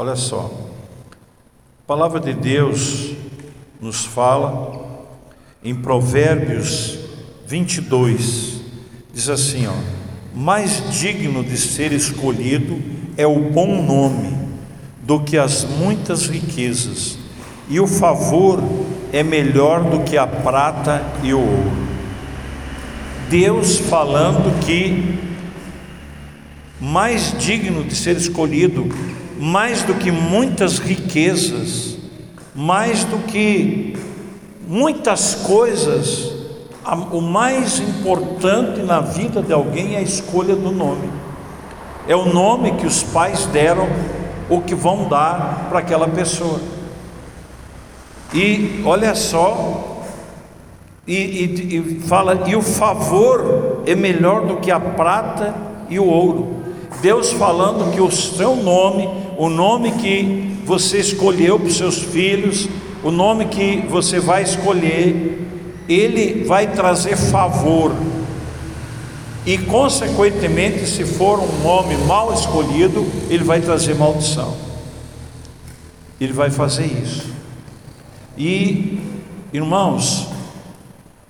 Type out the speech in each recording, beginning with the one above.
Olha só, a palavra de Deus nos fala em Provérbios 22, diz assim: ó, mais digno de ser escolhido é o bom nome do que as muitas riquezas, e o favor é melhor do que a prata e o ouro. Deus falando que mais digno de ser escolhido, mais do que muitas riquezas, mais do que muitas coisas, o mais importante na vida de alguém é a escolha do nome. É o nome que os pais deram ou que vão dar para aquela pessoa. E olha só e, e, e fala, e o favor é melhor do que a prata e o ouro. Deus falando que o seu nome, o nome que você escolheu para os seus filhos, o nome que você vai escolher, ele vai trazer favor. E consequentemente, se for um nome mal escolhido, ele vai trazer maldição. Ele vai fazer isso. E irmãos,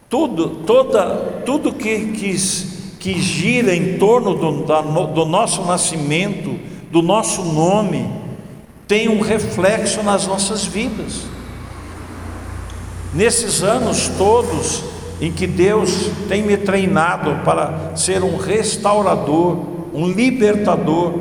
tudo, toda, tudo que, que, que gira em torno do, da, do nosso nascimento, do nosso nome, tem um reflexo nas nossas vidas. Nesses anos todos em que Deus tem me treinado para ser um restaurador, um libertador,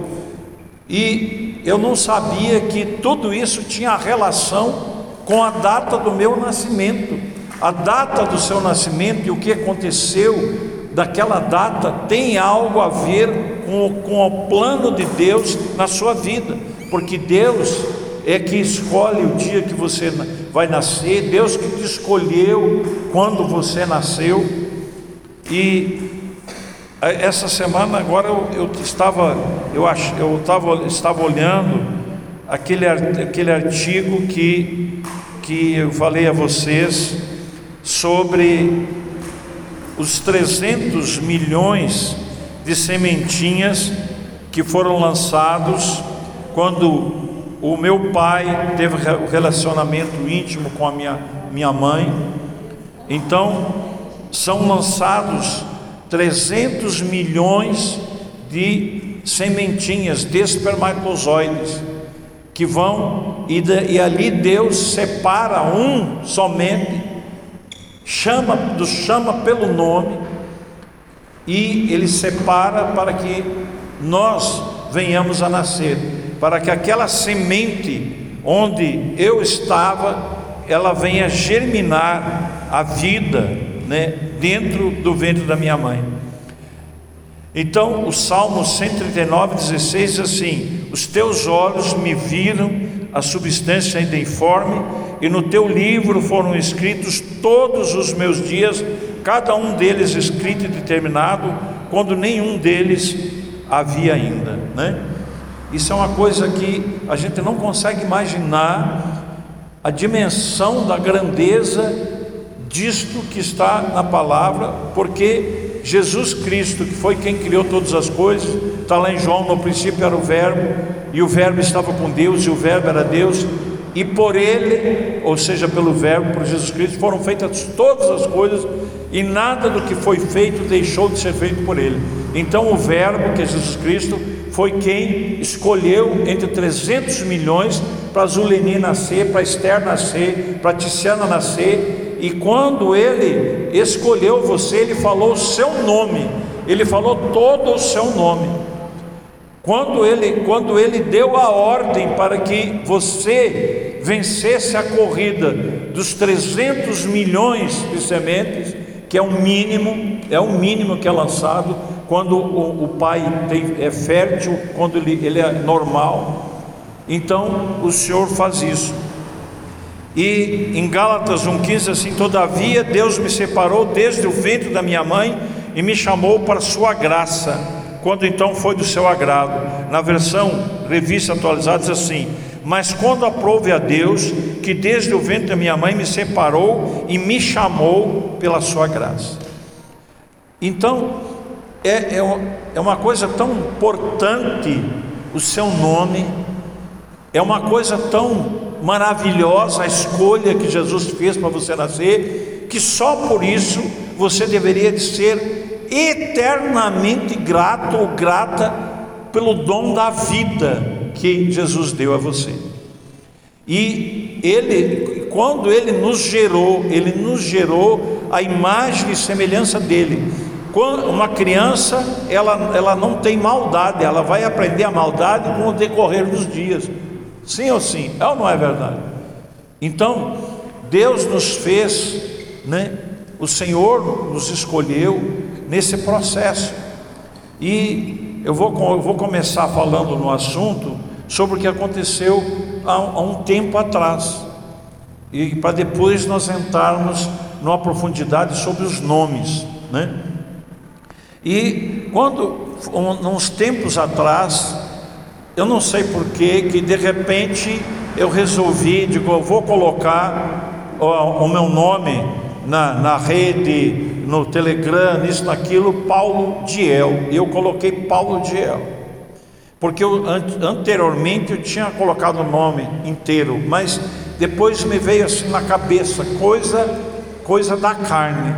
e eu não sabia que tudo isso tinha relação com a data do meu nascimento. A data do seu nascimento e o que aconteceu daquela data tem algo a ver com, com o plano de Deus na sua vida, porque Deus é que escolhe o dia que você vai nascer, Deus que te escolheu quando você nasceu. E essa semana agora eu, eu estava eu, ach, eu estava, estava olhando aquele, aquele artigo que, que eu falei a vocês sobre os 300 milhões de sementinhas que foram lançados quando o meu pai teve o relacionamento íntimo com a minha, minha mãe. Então, são lançados 300 milhões de sementinhas de espermatozoides que vão e, e ali Deus separa um somente chama, nos chama pelo nome e ele separa para que nós venhamos a nascer, para que aquela semente onde eu estava, ela venha germinar a vida, né, dentro do ventre da minha mãe. Então, o Salmo 139, 16 diz assim: Os teus olhos me viram a substância ainda informe, e no teu livro foram escritos todos os meus dias, cada um deles escrito e determinado, quando nenhum deles havia ainda, né? Isso é uma coisa que a gente não consegue imaginar a dimensão da grandeza disto que está na palavra, porque Jesus Cristo, que foi quem criou todas as coisas, está lá em João, no princípio era o Verbo, e o Verbo estava com Deus, e o Verbo era Deus, e por ele, ou seja, pelo Verbo, por Jesus Cristo, foram feitas todas as coisas, e nada do que foi feito deixou de ser feito por ele. Então, o Verbo, que é Jesus Cristo, foi quem escolheu entre 300 milhões para Zuleni nascer, para Esther nascer, para Tiziana nascer, e quando ele escolheu você, ele falou o seu nome, ele falou todo o seu nome. Quando ele, quando ele deu a ordem para que você vencesse a corrida dos 300 milhões de sementes, que é o mínimo, é o mínimo que é lançado quando o, o pai tem, é fértil, quando ele, ele é normal. Então o Senhor faz isso. E em Gálatas 1,15 assim: Todavia Deus me separou desde o ventre da minha mãe e me chamou para sua graça quando então foi do seu agrado. Na versão revista atualizada diz assim: Mas quando aprove a Deus, que desde o ventre da minha mãe me separou e me chamou pela sua graça. Então, é, é, é uma coisa tão importante o seu nome, É uma coisa tão maravilhosa a escolha que Jesus fez para você nascer, que só por isso você deveria de ser eternamente grato ou grata pelo dom da vida que Jesus deu a você. E ele, quando ele nos gerou, ele nos gerou a imagem e semelhança dele. Uma criança, ela, ela não tem maldade, ela vai aprender a maldade com o decorrer dos dias. Sim ou sim? É ou não é verdade? Então, Deus nos fez, né? O Senhor nos escolheu nesse processo. E eu vou, eu vou começar falando no assunto sobre o que aconteceu há, há um tempo atrás. E para depois nós entrarmos numa profundidade sobre os nomes, né? E quando, uns tempos atrás, eu não sei porquê, que de repente eu resolvi, digo, eu vou colocar o, o meu nome na, na rede, no Telegram, nisso, naquilo, Paulo Diel. Eu coloquei Paulo Diel. Porque eu, anteriormente eu tinha colocado o nome inteiro, mas depois me veio assim na cabeça, coisa, coisa da carne.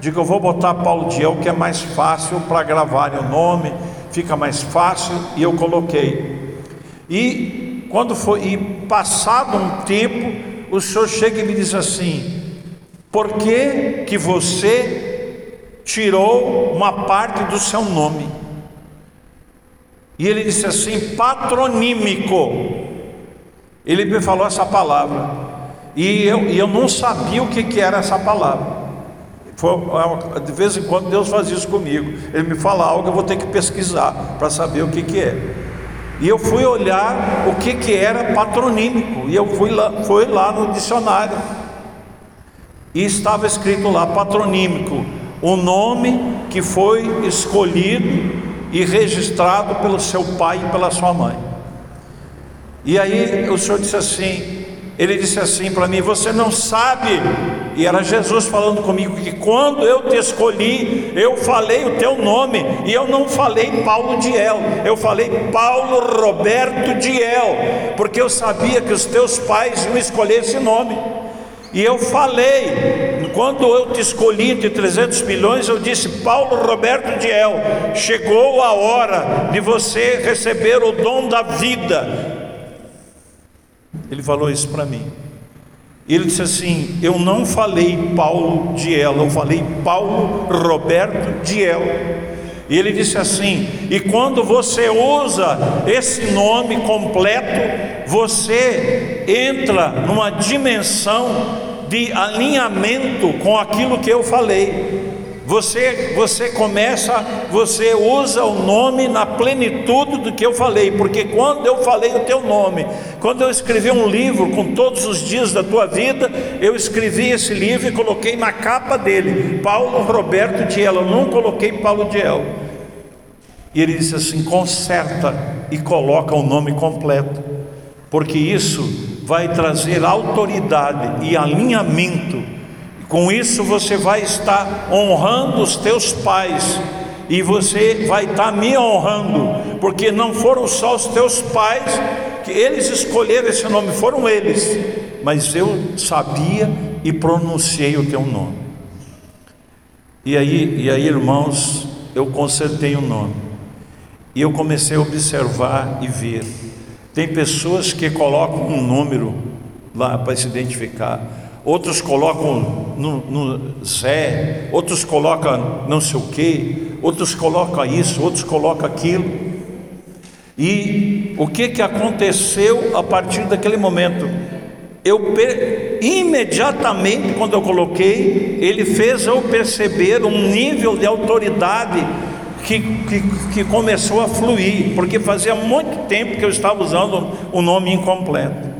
Digo, eu vou botar Paulo Diel, que é mais fácil para gravar o nome, fica mais fácil, e eu coloquei. E quando foi, e passado um tempo, o senhor chega e me diz assim: por que, que você tirou uma parte do seu nome? E ele disse assim: patronímico. Ele me falou essa palavra. E eu, e eu não sabia o que, que era essa palavra. Foi, de vez em quando Deus faz isso comigo. Ele me fala algo, eu vou ter que pesquisar para saber o que, que é. E eu fui olhar o que, que era patronímico. E eu fui lá, fui lá no dicionário. E estava escrito lá, patronímico, o nome que foi escolhido e registrado pelo seu pai e pela sua mãe. E aí o Senhor disse assim: Ele disse assim para mim: Você não sabe, e era Jesus falando comigo, que quando eu te escolhi, eu falei o teu nome, e eu não falei Paulo Diel, eu falei Paulo Roberto Diel, porque eu sabia que os teus pais iam escolher esse nome. E eu falei, quando eu te escolhi entre 300 milhões, eu disse: Paulo Roberto Diel, chegou a hora de você receber o dom da vida. Ele falou isso para mim. Ele disse assim: Eu não falei Paulo Diel, eu falei Paulo Roberto Diel. E ele disse assim: e quando você usa esse nome completo, você entra numa dimensão de alinhamento com aquilo que eu falei. Você, você começa, você usa o nome na plenitude do que eu falei, porque quando eu falei o teu nome, quando eu escrevi um livro com todos os dias da tua vida, eu escrevi esse livro e coloquei na capa dele, Paulo Roberto Diel, eu não coloquei Paulo Diel. E ele disse assim: conserta e coloca o nome completo, porque isso vai trazer autoridade e alinhamento. Com isso você vai estar honrando os teus pais e você vai estar me honrando, porque não foram só os teus pais que eles escolheram esse nome, foram eles, mas eu sabia e pronunciei o teu nome. E aí, e aí, irmãos, eu consertei o nome. E eu comecei a observar e ver tem pessoas que colocam um número lá para se identificar, outros colocam no, no Zé, outros colocam não sei o que, outros colocam isso, outros colocam aquilo. E o que, que aconteceu a partir daquele momento? Eu imediatamente quando eu coloquei, ele fez eu perceber um nível de autoridade que, que, que começou a fluir, porque fazia muito tempo que eu estava usando o nome incompleto.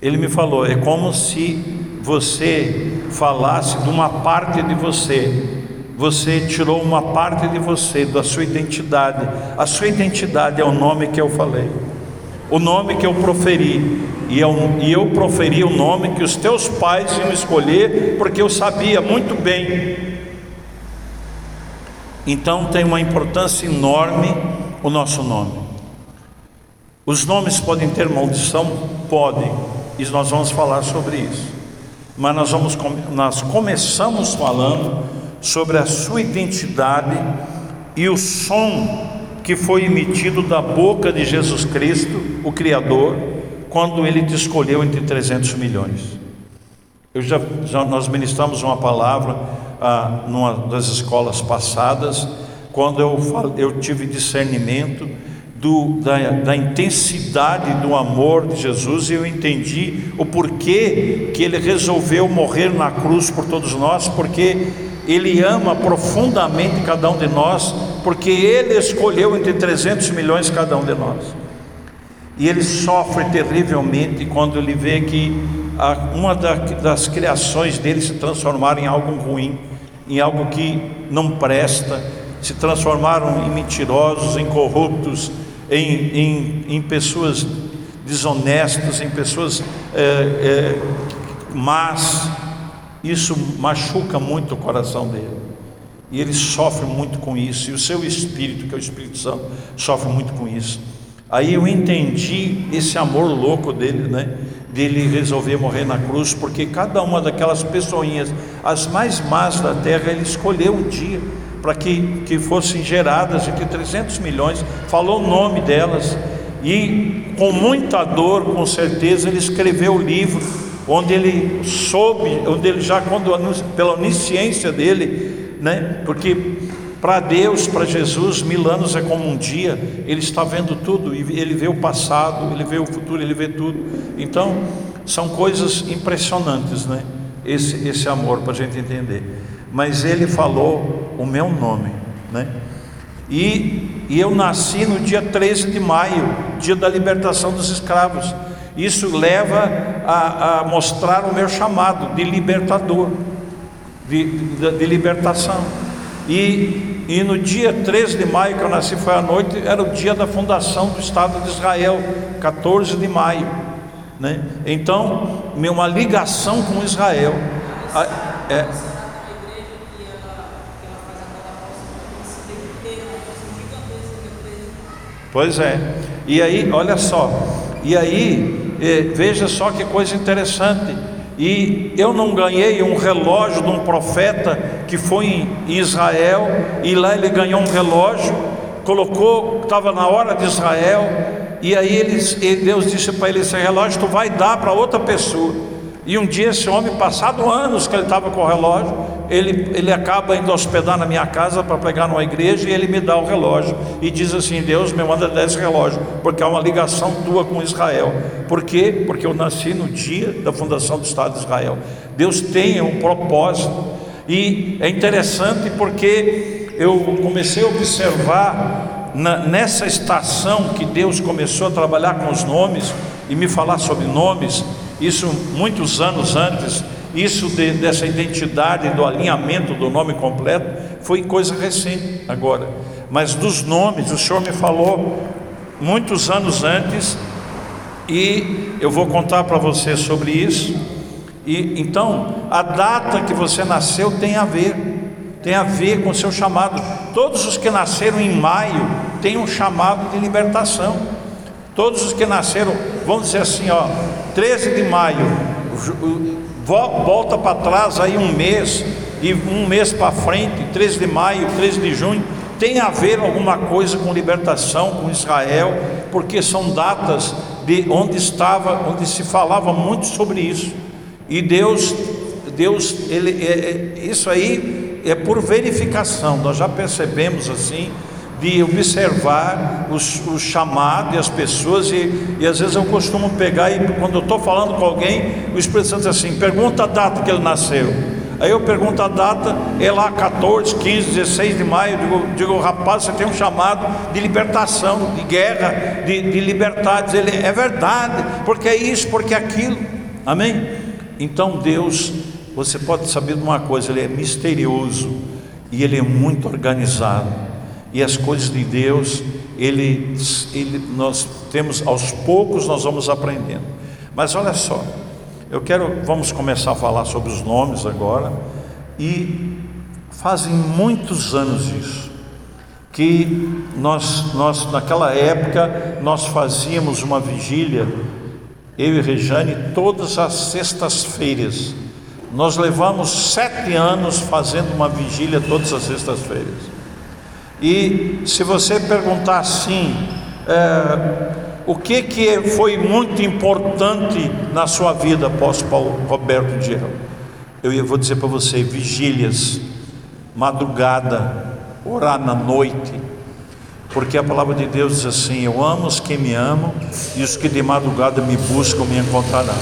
Ele me falou: é como se você falasse de uma parte de você, você tirou uma parte de você, da sua identidade. A sua identidade é o nome que eu falei, o nome que eu proferi. E eu, e eu proferi o nome que os teus pais iam escolher, porque eu sabia muito bem então tem uma importância enorme o nosso nome. Os nomes podem ter maldição? Podem, e nós vamos falar sobre isso. Mas nós, vamos, nós começamos falando sobre a sua identidade e o som que foi emitido da boca de Jesus Cristo, o Criador, quando ele te escolheu entre 300 milhões. Eu já, já nós ministramos uma palavra ah, numa das escolas passadas, quando eu, eu tive discernimento do, da, da, intensidade do amor de Jesus e eu entendi o porquê que ele resolveu morrer na cruz por todos nós, porque ele ama profundamente cada um de nós, porque ele escolheu entre 300 milhões cada um de nós. E ele sofre terrivelmente quando ele vê que uma das criações dele se transformaram em algo ruim, em algo que não presta, se transformaram em mentirosos, em corruptos, em, em, em pessoas desonestas, em pessoas é, é, más. Isso machuca muito o coração dele. E ele sofre muito com isso. E o seu espírito, que é o Espírito Santo, sofre muito com isso. Aí eu entendi esse amor louco dele, né? Dele resolver morrer na cruz, porque cada uma daquelas pessoinhas, as mais más da terra, ele escolheu um dia para que, que fossem geradas entre 300 milhões, falou o nome delas, e com muita dor, com certeza, ele escreveu o livro, onde ele soube, onde ele já, quando, pela onisciência dele, né, porque para Deus, para Jesus, mil anos é como um dia, Ele está vendo tudo, Ele vê o passado, Ele vê o futuro, Ele vê tudo. Então, são coisas impressionantes, né? Esse, esse amor, para a gente entender mas ele falou o meu nome, né? E, e eu nasci no dia 13 de maio, dia da libertação dos escravos. Isso leva a, a mostrar o meu chamado de libertador, de, de, de libertação. E, e no dia 13 de maio que eu nasci, foi à noite, era o dia da fundação do Estado de Israel, 14 de maio. Né? Então, uma ligação com Israel. É, Pois é. E aí, olha só. E aí, eh, veja só que coisa interessante. E eu não ganhei um relógio de um profeta que foi em Israel, e lá ele ganhou um relógio, colocou, estava na hora de Israel, e aí eles, Deus disse para ele: esse relógio tu vai dar para outra pessoa. E um dia esse homem, passado anos que ele estava com o relógio, ele, ele acaba indo hospedar na minha casa para pegar numa igreja e ele me dá o relógio e diz assim: Deus me manda 10 relógios, porque há uma ligação tua com Israel. Por quê? Porque eu nasci no dia da fundação do Estado de Israel. Deus tem um propósito e é interessante porque eu comecei a observar na, nessa estação que Deus começou a trabalhar com os nomes e me falar sobre nomes isso muitos anos antes, isso de, dessa identidade, do alinhamento do nome completo, foi coisa recente agora. Mas dos nomes, o Senhor me falou muitos anos antes, e eu vou contar para você sobre isso. E então, a data que você nasceu tem a ver, tem a ver com o seu chamado. Todos os que nasceram em maio têm um chamado de libertação. Todos os que nasceram, vamos dizer assim, ó, 13 de maio, volta para trás aí um mês, e um mês para frente, 13 de maio, 13 de junho, tem a ver alguma coisa com libertação, com Israel, porque são datas de onde estava, onde se falava muito sobre isso. E Deus, Deus, ele, é, é, isso aí é por verificação. Nós já percebemos assim de observar os, o chamado e as pessoas, e, e às vezes eu costumo pegar, e quando eu estou falando com alguém, o Espírito Santo diz assim: pergunta a data que ele nasceu. Aí eu pergunto a data, é lá 14, 15, 16 de maio. Digo, digo rapaz, você tem um chamado de libertação, de guerra, de, de liberdade. Ele é verdade, porque é isso, porque é aquilo. Amém? Então Deus, você pode saber de uma coisa, Ele é misterioso e Ele é muito organizado e as coisas de Deus, ele, ele, nós temos aos poucos nós vamos aprendendo. Mas olha só, eu quero, vamos começar a falar sobre os nomes agora, e fazem muitos anos isso, que nós, nós naquela época nós fazíamos uma vigília, eu e Rejane, todas as sextas-feiras. Nós levamos sete anos fazendo uma vigília todas as sextas-feiras. E se você perguntar assim, é, o que, que foi muito importante na sua vida, apóstolo Roberto Diel? Eu vou dizer para você: vigílias, madrugada, orar na noite, porque a palavra de Deus diz assim: Eu amo os que me amam, e os que de madrugada me buscam me encontrarão.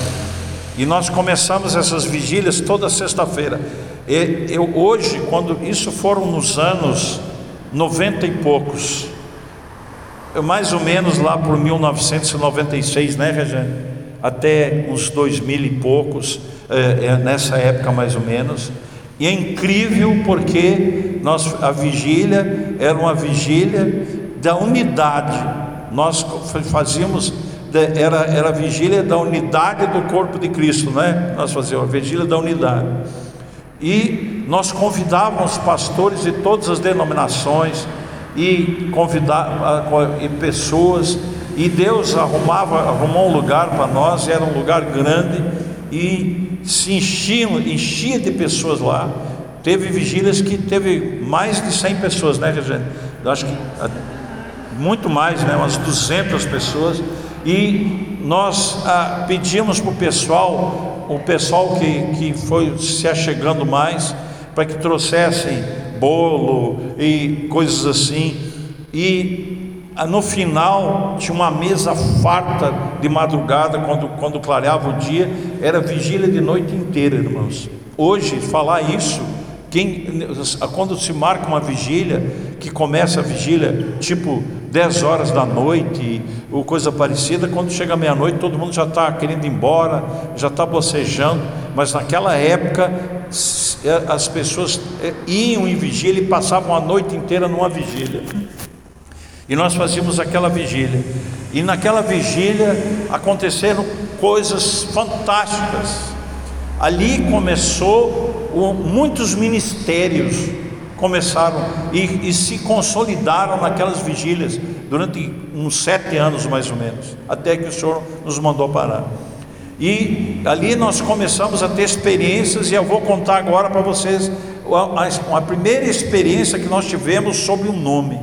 E nós começamos essas vigílias toda sexta-feira. Eu hoje, quando isso foram nos anos noventa e poucos, mais ou menos lá por 1996, né, Regiane? Até uns dois mil e poucos, é, é, nessa época mais ou menos. E é incrível porque nós, a vigília era uma vigília da unidade. Nós fazíamos, era, era a vigília da unidade do corpo de Cristo, né? Nós fazíamos a vigília da unidade. E nós convidávamos pastores de todas as denominações e convidava e pessoas, e Deus arrumava, arrumou um lugar para nós, era um lugar grande e se enchia, enchia de pessoas lá. Teve vigílias que teve mais de 100 pessoas, né, Regiane? Eu acho que muito mais, né, umas 200 pessoas. E nós ah, pedimos para o pessoal, o pessoal que, que foi se achegando mais, para que trouxessem bolo e coisas assim. E ah, no final tinha uma mesa farta de madrugada, quando, quando clareava o dia, era vigília de noite inteira, irmãos. Hoje, falar isso, quem, quando se marca uma vigília, que começa a vigília tipo 10 horas da noite, ou coisa parecida, quando chega meia-noite, todo mundo já está querendo ir embora, já está bocejando, mas naquela época as pessoas é, iam em vigília e passavam a noite inteira numa vigília. E nós fazíamos aquela vigília. E naquela vigília aconteceram coisas fantásticas. Ali começou o, muitos ministérios começaram e, e, se consolidaram naquelas vigílias durante uns sete anos mais ou menos, até que o Senhor nos mandou parar. E ali nós começamos a ter experiências, e eu vou contar agora para vocês a, a, primeira experiência que nós tivemos sobre o nome.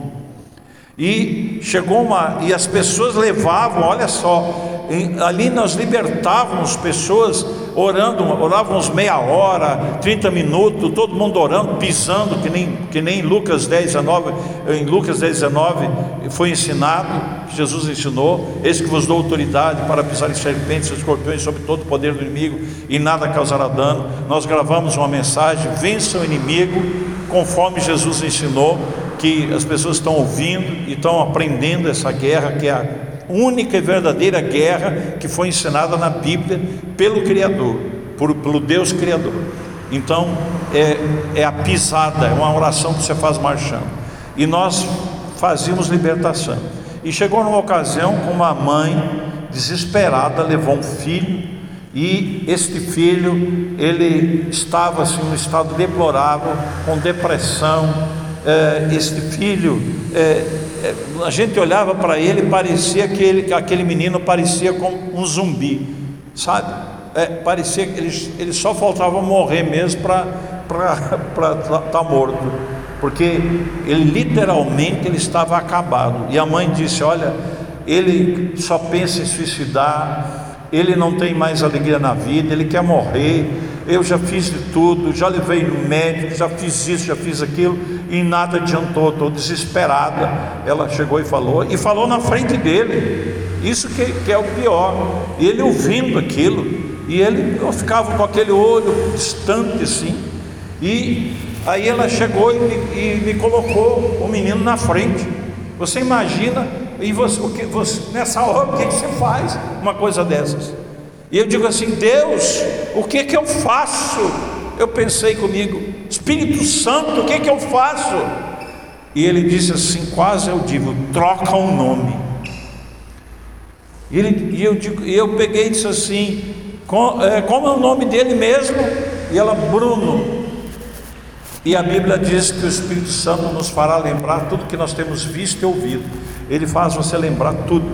E chegou uma, e as pessoas levavam, olha só, ali nós libertávamos pessoas orando, orávamos meia hora, 30 minutos, todo mundo orando, pisando, que nem, que nem Lucas 10, 19, em Lucas 10, 19 foi ensinado, Jesus ensinou, eis que vos dou autoridade para pisar em serpentes e escorpiões sobre todo o poder do inimigo e nada causará dano. Nós gravamos uma mensagem, vença o inimigo, conforme Jesus ensinou, que as pessoas estão ouvindo e estão aprendendo essa guerra que é a única e verdadeira guerra que foi ensinada na Bíblia pelo Criador, por, pelo Deus Criador. Então, é, é a pisada, é uma oração que você faz marchando. E nós fazíamos libertação. E chegou numa ocasião com uma mãe desesperada, levou um filho, e este filho, ele estava assim, num estado deplorável, com depressão. É, este filho é, é, a gente olhava para ele parecia que ele, aquele menino parecia como um zumbi, sabe? É, parecia que ele, ele só faltava morrer mesmo para estar tá morto, porque ele literalmente ele estava acabado. E a mãe disse: Olha, ele só pensa em suicidar, ele não tem mais alegria na vida, ele quer morrer. Eu já fiz de tudo, já levei no médico, já fiz isso, já fiz aquilo e nada adiantou, estou desesperada. Ela chegou e falou, e falou na frente dele, isso que, que é o pior. E ele ouvindo aquilo, e ele ficava com aquele olho distante assim, e aí ela chegou e me, e me colocou o menino na frente. Você imagina, e você, o que, você, nessa hora, o que, você faz? Uma coisa dessas. E eu digo assim: Deus, o que que eu faço? Eu pensei comigo, Espírito Santo, o que, que eu faço? E ele disse assim, quase eu digo, troca o um nome. E, ele, e eu, digo, eu peguei e disse assim, com, é, como é o nome dele mesmo? E ela, Bruno. E a Bíblia diz que o Espírito Santo nos fará lembrar tudo que nós temos visto e ouvido. Ele faz você lembrar tudo.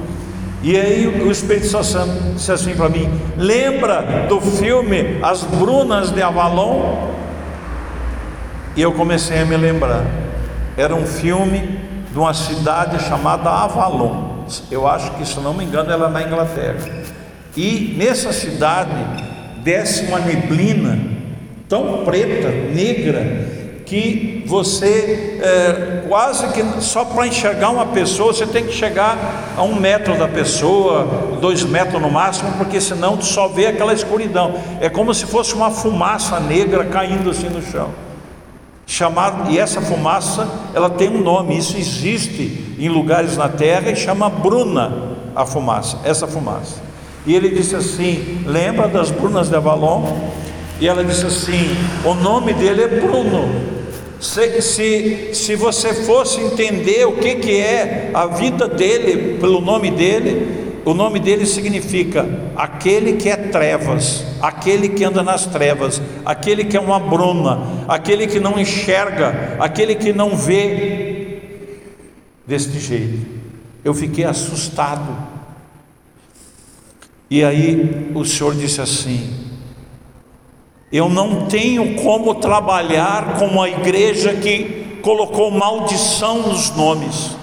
E aí o Espírito Santo disse assim para mim: lembra do filme As Brunas de Avalon? E eu comecei a me lembrar. Era um filme de uma cidade chamada Avalon. Eu acho que, se não me engano, ela é na Inglaterra. E nessa cidade desce uma neblina tão preta, negra, que você é, quase que só para enxergar uma pessoa você tem que chegar a um metro da pessoa, dois metros no máximo, porque senão só vê aquela escuridão. É como se fosse uma fumaça negra caindo assim no chão. Chamado, e essa fumaça ela tem um nome, isso existe em lugares na terra e chama bruna a fumaça, essa fumaça. E ele disse assim: lembra das brunas de Avalon? E ela disse assim: o nome dele é Bruno. Se, se, se você fosse entender o que, que é a vida dele, pelo nome dele, o nome dele significa aquele que é trevas, aquele que anda nas trevas, aquele que é uma bruna, aquele que não enxerga, aquele que não vê deste jeito. Eu fiquei assustado. E aí o Senhor disse assim: eu não tenho como trabalhar com a igreja que colocou maldição nos nomes,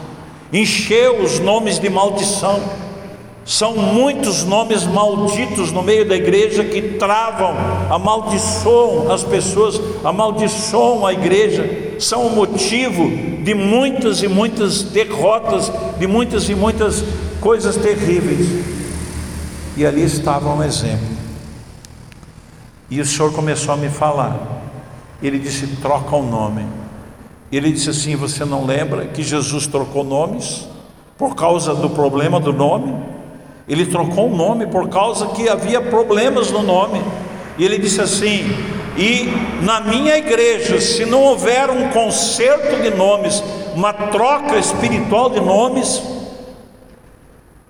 encheu os nomes de maldição. São muitos nomes malditos no meio da igreja que travam, amaldiçoam as pessoas, amaldiçoam a igreja, são o motivo de muitas e muitas derrotas, de muitas e muitas coisas terríveis. E ali estava um exemplo. E o Senhor começou a me falar. Ele disse: troca o nome. Ele disse assim: Você não lembra que Jesus trocou nomes por causa do problema do nome? Ele trocou o nome por causa que havia problemas no nome. E ele disse assim: E na minha igreja, se não houver um conserto de nomes, uma troca espiritual de nomes,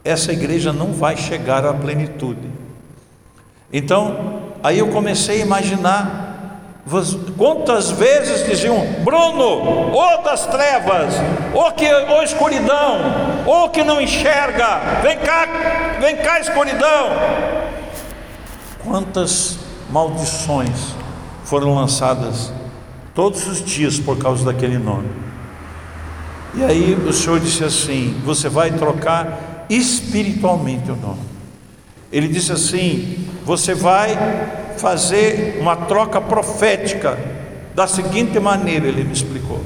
essa igreja não vai chegar à plenitude. Então, Aí eu comecei a imaginar quantas vezes diziam: Bruno, ou das trevas, ou que ou escuridão, ou que não enxerga, vem cá, vem cá, escuridão. Quantas maldições foram lançadas todos os dias por causa daquele nome. E aí o Senhor disse assim: Você vai trocar espiritualmente o nome. Ele disse assim: Você vai fazer uma troca profética da seguinte maneira, ele me explicou.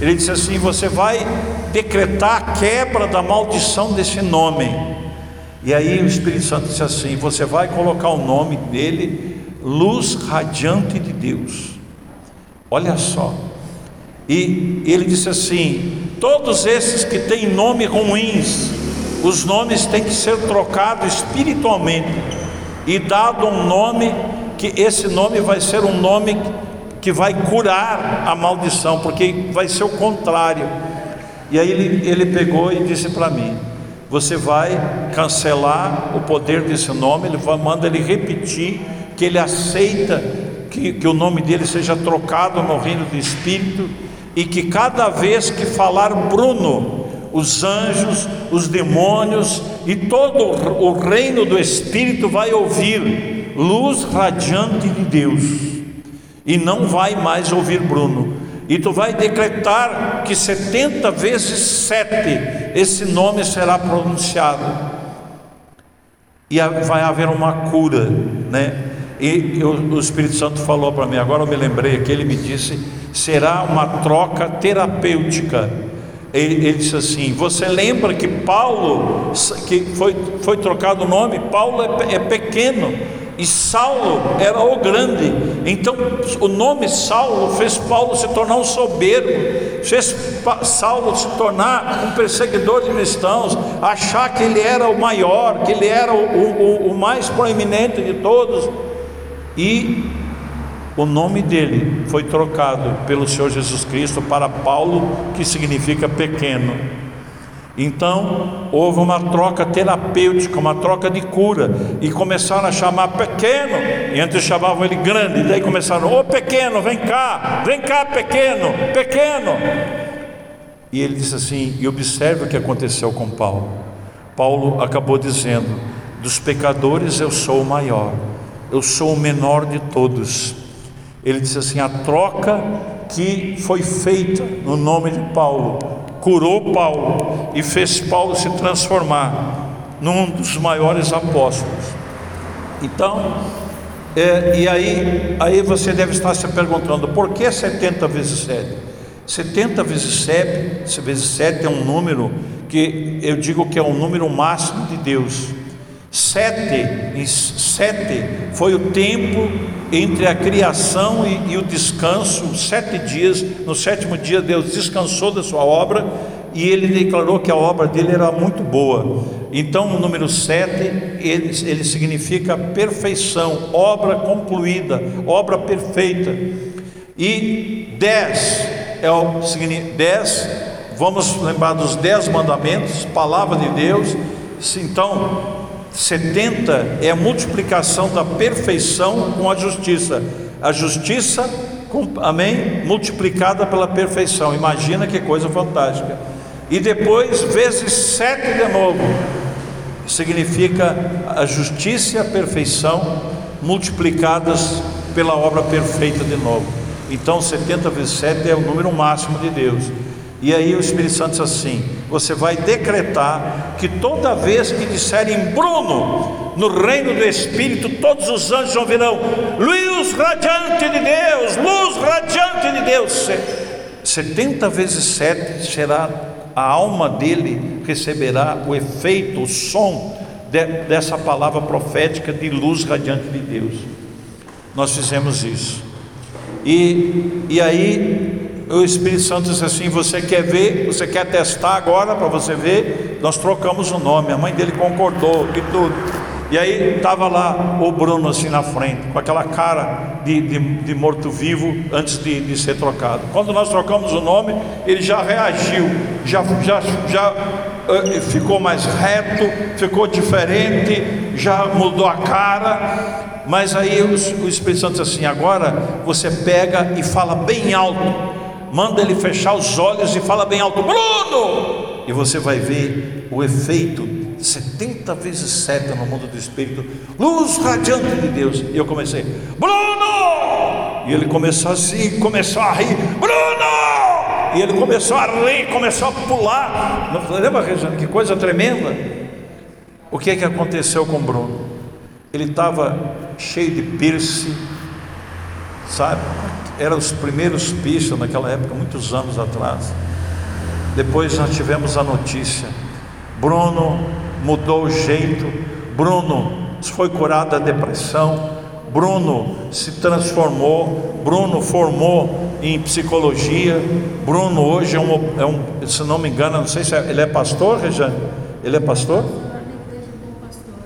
Ele disse assim: Você vai decretar a quebra da maldição desse nome. E aí o Espírito Santo disse assim: Você vai colocar o nome dele, luz radiante de Deus. Olha só. E ele disse assim: Todos esses que têm nome ruins, os nomes têm que ser trocados espiritualmente e dado um nome que esse nome vai ser um nome que vai curar a maldição, porque vai ser o contrário. E aí ele, ele pegou e disse para mim: Você vai cancelar o poder desse nome, ele vai, manda ele repetir que ele aceita que, que o nome dele seja trocado no reino do Espírito e que cada vez que falar Bruno, os anjos, os demônios e todo o reino do Espírito vai ouvir luz radiante de Deus e não vai mais ouvir Bruno. E tu vai decretar que 70 vezes 7 esse nome será pronunciado. E vai haver uma cura, né? E eu, o Espírito Santo falou para mim, agora eu me lembrei que ele me disse: será uma troca terapêutica ele, ele disse assim: Você lembra que Paulo, que foi, foi trocado o nome? Paulo é, é pequeno e Saulo era o grande. Então, o nome Saulo fez Paulo se tornar um soberbo, fez Saulo se tornar um perseguidor de cristãos, achar que ele era o maior, que ele era o, o, o mais proeminente de todos. E o nome dele foi trocado pelo Senhor Jesus Cristo para Paulo, que significa pequeno. Então houve uma troca terapêutica, uma troca de cura, e começaram a chamar pequeno, e antes chamavam ele grande, e daí começaram: Ô pequeno, vem cá, vem cá, pequeno, pequeno. E ele disse assim: e observe o que aconteceu com Paulo. Paulo acabou dizendo: dos pecadores eu sou o maior, eu sou o menor de todos. Ele disse assim: a troca que foi feita no nome de Paulo curou Paulo e fez Paulo se transformar num dos maiores apóstolos. Então, é, e aí, aí você deve estar se perguntando: por que 70 vezes 7? 70 vezes 7, vezes 7 é um número que eu digo que é o número máximo de Deus. Sete, sete foi o tempo entre a criação e, e, o descanso, sete dias. No sétimo dia, Deus descansou da sua obra e ele declarou que a obra dele era muito boa. Então, o número sete ele, ele significa perfeição, obra concluída, obra perfeita. E dez é o dez. Vamos lembrar dos dez mandamentos, palavra de Deus. Então, 70 é a multiplicação da perfeição com a justiça. A justiça, amém, multiplicada pela perfeição. Imagina que coisa fantástica. E depois, vezes sete de novo, significa a justiça e a perfeição multiplicadas pela obra perfeita de novo. Então, 70 vezes 7 é o número máximo de Deus. E aí o Espírito Santo diz assim: você vai decretar que toda vez que disserem Bruno, no reino do Espírito, todos os anjos ouvirão: luz radiante de Deus, luz radiante de Deus. 70 vezes 7 será a alma dele receberá o efeito, o som de, dessa palavra profética de luz radiante de Deus. Nós fizemos isso. E, e aí o Espírito Santo disse assim: Você quer ver, você quer testar agora para você ver? Nós trocamos o nome, a mãe dele concordou e tudo. E aí estava lá o Bruno assim na frente, com aquela cara de, de, de morto-vivo antes de, de, ser trocado. Quando nós trocamos o nome, ele já reagiu, já, já, já uh, ficou mais reto, ficou diferente, já mudou a cara. Mas aí o, o Espírito Santo disse assim: agora você pega e fala bem alto manda ele fechar os olhos e fala bem alto: Bruno! E você vai ver o efeito 70 vezes 7 no mundo do espírito, luz radiante de Deus. E eu comecei: Bruno! E ele começou assim, começou a rir: Bruno! E ele começou a rir, começou a pular. Lembra, Regina, que coisa tremenda? O que é que aconteceu com Bruno? Ele estava cheio de piercing, sabe? Eram os primeiros pistas naquela época, muitos anos atrás. Depois nós tivemos a notícia: Bruno mudou o jeito, Bruno foi curado da depressão, Bruno se transformou, Bruno formou em psicologia, Bruno hoje é um, é um se não me engano, não sei se é, ele é pastor, Rejane? Ele é pastor?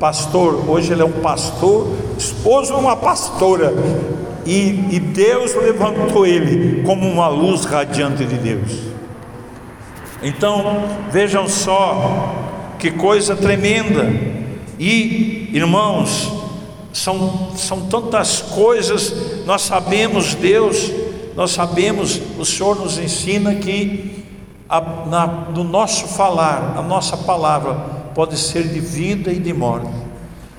Pastor, hoje ele é um pastor, esposo de uma pastora, e, e Deus levantou ele como uma luz radiante de Deus. Então, vejam só que coisa tremenda. E, irmãos, são, são tantas coisas, nós sabemos, Deus, nós sabemos, o Senhor nos ensina que a, na, no nosso falar, a nossa palavra pode ser de vida e de morte.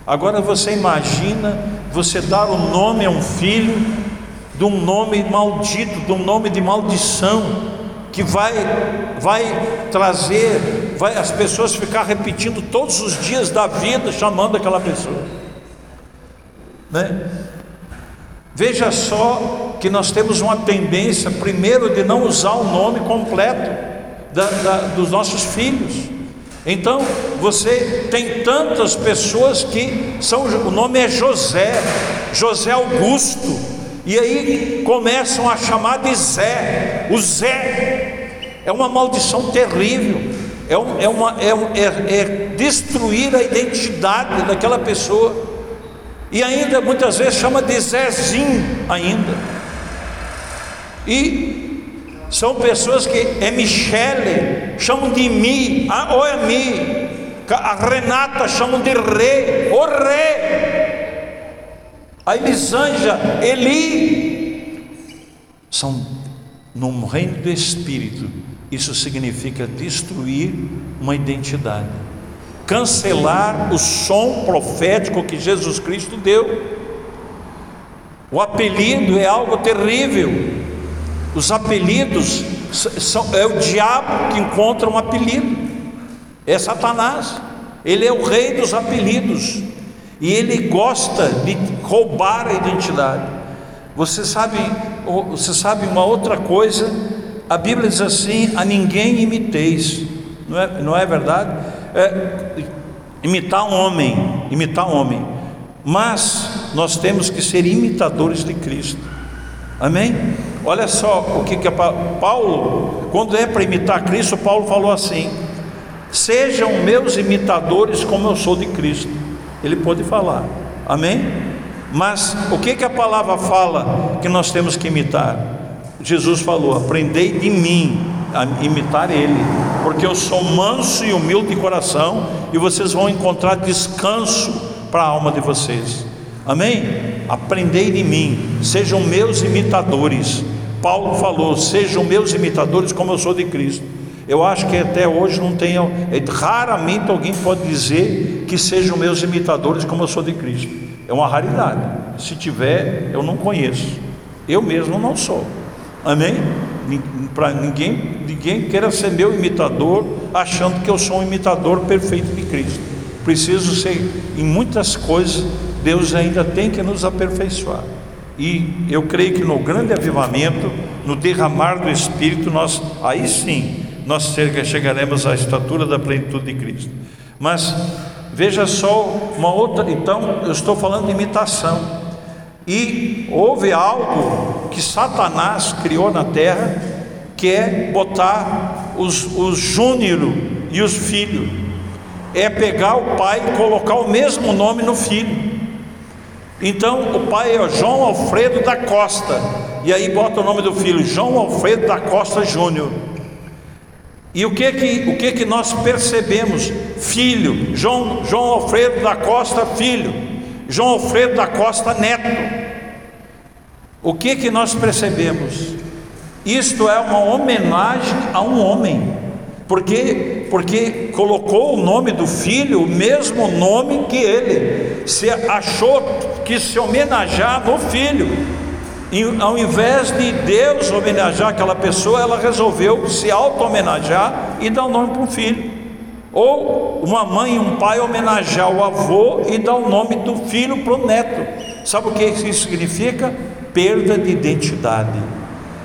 Agora você imagina você dar o um nome a um filho de um nome maldito, de um nome de maldição, que vai, vai trazer, vai as pessoas ficar repetindo todos os dias da vida, chamando aquela pessoa. Né? Veja só que nós temos uma tendência, primeiro, de não usar o nome completo da, da, dos nossos filhos. Então, você tem tantas pessoas que são, o nome é José, José Augusto, e aí começam a chamar de Zé, o Zé, é uma maldição terrível, é, um, é, uma, é, é, é destruir a identidade daquela pessoa, e ainda muitas vezes chama de Zezinho ainda, e São pessoas que é Michele, chamam de Mi, ah, ou é Mi. A Renata chamam de Rei, o Rei. A Elisângela, Eli. São no reino do Espírito. Isso significa destruir uma identidade, cancelar o som profético que Jesus Cristo deu. O apelido é algo terrível. Os apelidos são, é o diabo que encontra um apelido, é Satanás, ele é o rei dos apelidos e ele gosta de roubar a identidade. Você sabe, você sabe uma outra coisa? A Bíblia diz assim: a ninguém imiteis, não é, não é verdade? É, imitar um homem, imitar um homem, mas nós temos que ser imitadores de Cristo, amém? Olha só o que, que Paulo, quando é para imitar Cristo, Paulo falou assim: sejam meus imitadores como eu sou de Cristo. Ele pode falar, amém? Mas o que, que a palavra fala que nós temos que imitar? Jesus falou: aprendei de mim a imitar Ele, porque eu sou manso e humilde de coração, e vocês vão encontrar descanso para a alma de vocês. Amém? Aprendei de mim, sejam meus imitadores. Paulo falou: sejam meus imitadores, como eu sou de Cristo. Eu acho que até hoje não tem, é, raramente alguém pode dizer que sejam meus imitadores, como eu sou de Cristo. É uma raridade. Se tiver, eu não conheço. Eu mesmo não sou. Amém? Para ninguém, ninguém queira ser meu imitador, achando que eu sou um imitador perfeito de Cristo. Preciso ser em muitas coisas Deus ainda tem que nos aperfeiçoar. E eu creio que no grande avivamento, no derramar do Espírito, nós aí sim nós chegaremos à estatura da plenitude de Cristo. Mas veja só uma outra, então eu estou falando de imitação. E houve algo que Satanás criou na terra, que é botar os, os e os filhos. É pegar o pai e colocar o mesmo nome no filho. Então o pai é João Alfredo da Costa, e aí bota o nome do filho, João Alfredo da Costa Júnior. E o que que, o que que nós percebemos? Filho, João, João Alfredo da Costa, filho, João Alfredo da Costa, neto. O que que nós percebemos? Isto é uma homenagem a um homem, porque porque colocou o nome do filho, o mesmo nome que ele, se achou que se homenagear no filho. E, ao invés de Deus homenagear aquela pessoa, ela resolveu se auto-homenagear e dar o nome para um filho. Ou uma mãe e um pai homenagear o avô e dar o nome do filho para o neto. Sabe o que isso significa? Perda de identidade.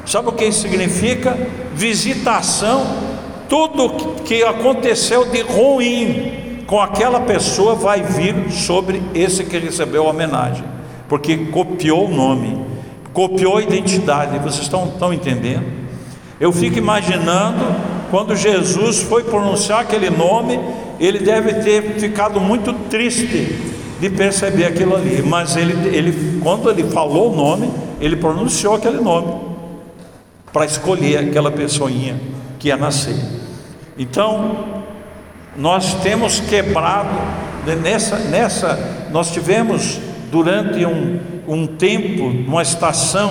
Sabe o que isso significa? Visitação tudo que aconteceu de ruim com aquela pessoa vai vir sobre esse que recebeu a homenagem, porque copiou o nome, copiou a identidade. Vocês estão, estão entendendo? Eu fico imaginando quando Jesus foi pronunciar aquele nome, ele deve ter ficado muito triste de perceber aquilo ali, mas ele, ele quando ele falou o nome, ele pronunciou aquele nome para escolher aquela pessoinha que ia nascer. Então, nós temos quebrado né, nessa, nessa nós tivemos durante um, um tempo, uma estação,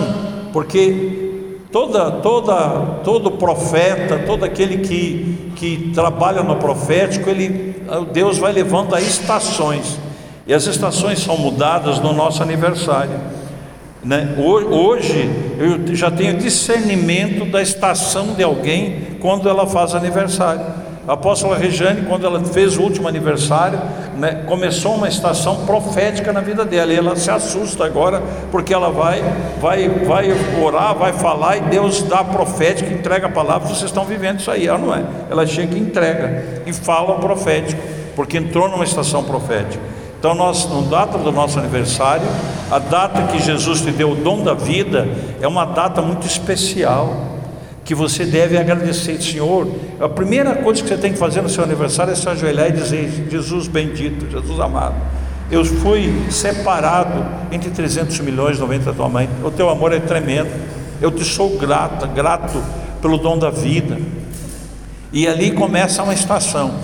porque toda, toda, todo profeta, todo aquele que, que trabalha no profético, ele, Deus vai levando a estações, e as estações são mudadas no nosso aniversário. Né? Hoje eu já tenho discernimento da estação de alguém quando ela faz aniversário. A apóstola Regiane, quando ela fez o último aniversário, né, começou uma estação profética na vida dela. E ela se assusta agora, porque ela vai, vai, vai orar, vai falar, e Deus dá a profética, entrega a palavra. Vocês estão vivendo isso aí, ela não é? Ela chega e entrega, e fala o profético, porque entrou numa estação profética. Então, nós, na data do nosso aniversário, a data que Jesus te deu o dom da vida, é uma data muito especial, que você deve agradecer, Senhor. A primeira coisa que você tem que fazer no seu aniversário é se ajoelhar e dizer: Jesus bendito, Jesus amado. Eu fui separado entre 300 milhões, 90 da tua mãe. O teu amor é tremendo. Eu te sou grata, grato pelo dom da vida. E ali começa uma estação.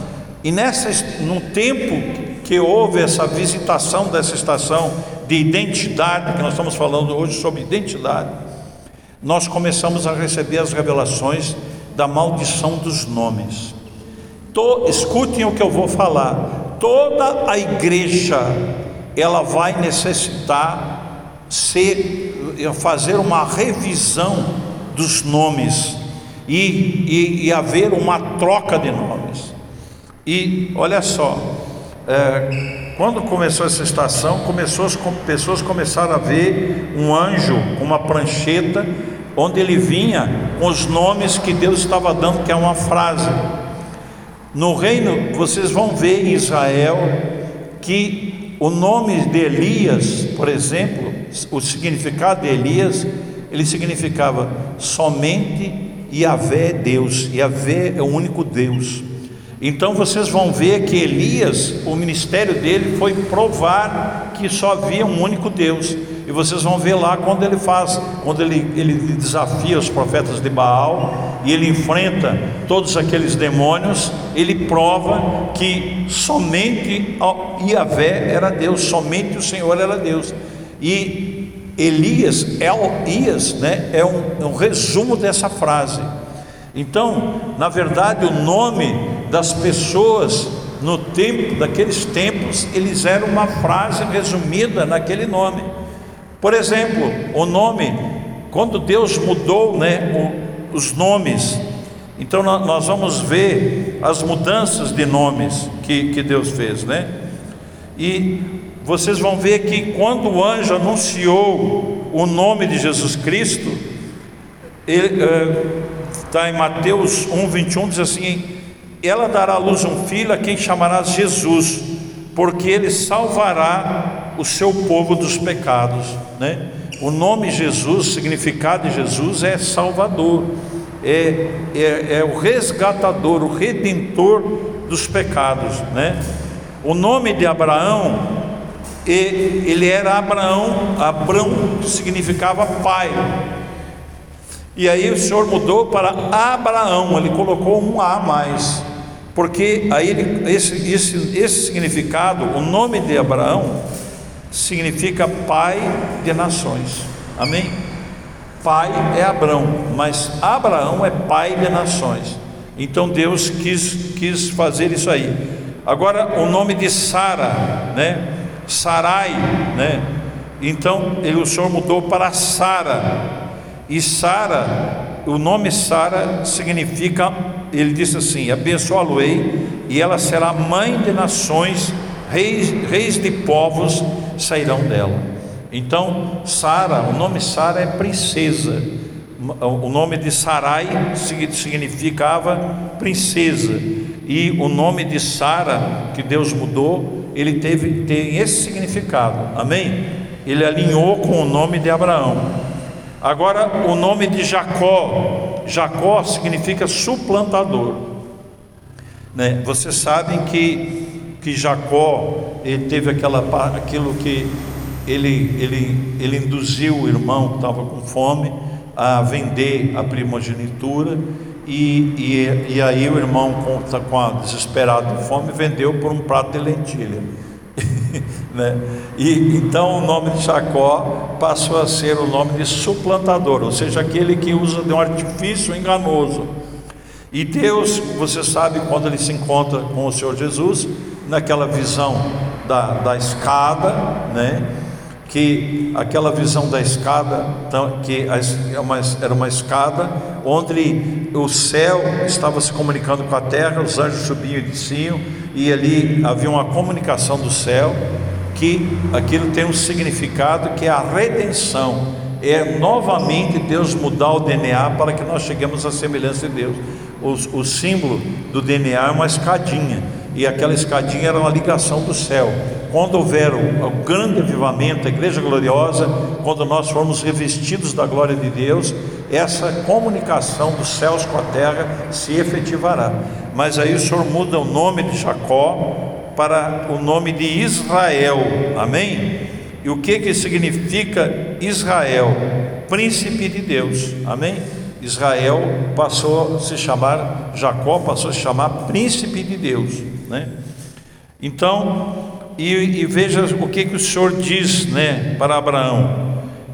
E nessa, no tempo que houve essa visitação dessa estação de identidade, que nós estamos falando hoje sobre identidade, nós começamos a receber as revelações da maldição dos nomes. To, escutem o que eu vou falar. Toda a igreja ela vai necessitar ser, fazer uma revisão dos nomes e, e, e haver uma troca de nomes. E olha só, é, quando começou essa estação, começou, as pessoas começaram a ver um anjo uma prancheta, onde ele vinha com os nomes que Deus estava dando, que é uma frase. No reino, vocês vão ver em Israel que o nome de Elias, por exemplo, o significado de Elias, ele significava somente Yahvé é Deus, Yahvé é o único Deus. Então vocês vão ver que Elias, o ministério dele foi provar que só havia um único Deus. E vocês vão ver lá quando ele faz, quando ele, ele desafia os profetas de Baal e ele enfrenta todos aqueles demônios, ele prova que somente Yahvé era Deus, somente o Senhor era Deus. E Elias, Elias né, é, um, é um resumo dessa frase. Então, na verdade, o nome das pessoas no tempo, daqueles tempos, eles eram uma frase resumida naquele nome. Por exemplo, o nome, quando Deus mudou né, o, os nomes, então nós vamos ver as mudanças de nomes que, que Deus fez, né? E vocês vão ver que quando o anjo anunciou o nome de Jesus Cristo, está é, em Mateus 1, 21, diz assim: Ela dará à luz um filho a quem chamará Jesus, porque ele salvará o seu povo dos pecados. Né? O nome Jesus, o significado de Jesus é Salvador, é, é, é o resgatador, o redentor dos pecados. Né? O nome de Abraão ele era Abraão, Abrão significava pai. E aí o Senhor mudou para Abraão, ele colocou um a mais, porque aí esse, esse, esse significado, o nome de Abraão, significa pai de nações, amém? Pai é Abraão, mas Abraão é pai de nações, então Deus quis, quis fazer isso aí. Agora, o nome de Sara, né? Sarai, né? Então ele, o Senhor mudou para Sara. E Sara, o nome Sara significa, ele disse assim: abençoá-lo-ei, e ela será mãe de nações, reis, reis de povos sairão dela. Então, Sara, o nome Sara é princesa. O nome de Sarai significava princesa. E o nome de Sara, que Deus mudou, ele teve tem esse significado. Amém? Ele alinhou com o nome de Abraão. Agora o nome de Jacó, Jacó significa suplantador. Né? Vocês sabem que que Jacó ele teve aquela aquilo que ele ele ele induziu o irmão que estava com fome a vender a primogenitura e, e, e aí o irmão, com, com a desesperado de fome, vendeu por um prato de lentilha. né? E então o nome de Jacó passou a ser o nome de suplantador, ou seja, aquele que usa de um artifício enganoso. E Deus, você sabe, quando ele se encontra com o Senhor Jesus, naquela visão da, da escada, né? Que aquela visão da escada, que é era uma escada onde o céu estava se comunicando com a terra, os anjos subiam e desciam, e ali havia uma comunicação do céu, que aquilo tem um significado que é a redenção, é novamente Deus mudar o DNA para que nós cheguemos à semelhança de Deus. O, o símbolo do DNA é uma escadinha, e aquela escadinha era uma ligação do céu quando houver o, o grande avivamento, a igreja gloriosa, quando nós formos revestidos da glória de Deus, essa comunicação dos céus com a terra se efetivará. Mas aí o Senhor muda o nome de Jacó para o nome de Israel. Amém? E o que que significa Israel? Príncipe de Deus. Amém? Israel passou a se chamar, Jacó passou a se chamar príncipe de Deus, né? Então, e, e veja o que, que o Senhor diz, né, para Abraão.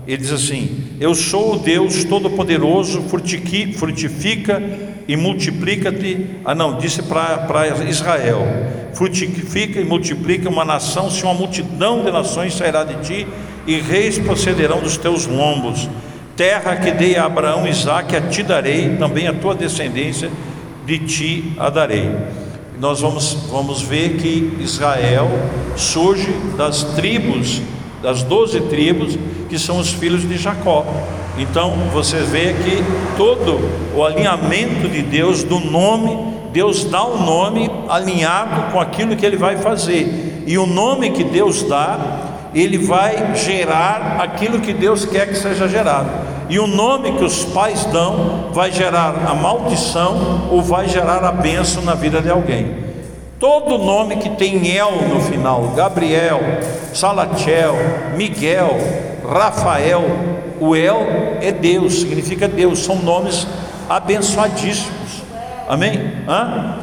Ele diz assim: Eu sou o Deus Todo-Poderoso, frutifica e multiplica-te. Ah, não, disse para Israel: Frutifica e multiplica uma nação, se uma multidão de nações sairá de ti, e reis procederão dos teus lombos. Terra que dei a Abraão e Isaque, a ti darei, também a tua descendência de ti a darei. Nós vamos, vamos ver que Israel surge das tribos, das doze tribos, que são os filhos de Jacó. Então você vê que todo o alinhamento de Deus do nome, Deus dá o um nome alinhado com aquilo que ele vai fazer. E o nome que Deus dá ele vai gerar aquilo que Deus quer que seja gerado. E o nome que os pais dão vai gerar a maldição ou vai gerar a bênção na vida de alguém. Todo nome que tem El no final, Gabriel, Salatiel, Miguel, Rafael, o El é Deus, significa Deus, são nomes abençoadíssimos. Amém? Hã?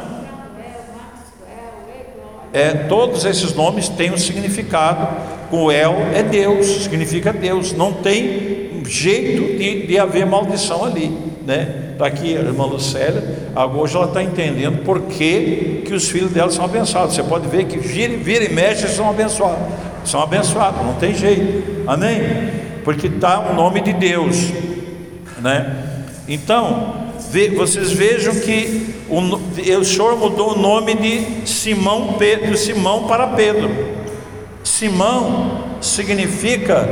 É, todos esses nomes têm um significado o El é Deus, significa Deus, não tem jeito de, de haver maldição ali, né? Está aqui a irmã Lucélia, hoje ela está entendendo por que, que os filhos dela são abençoados. Você pode ver que vira, vira e mexe são abençoados, são abençoados, não tem jeito, amém? Porque está o nome de Deus, né? Então, vocês vejam que o, o Senhor mudou o nome de Simão Pedro, Simão para Pedro. Simão significa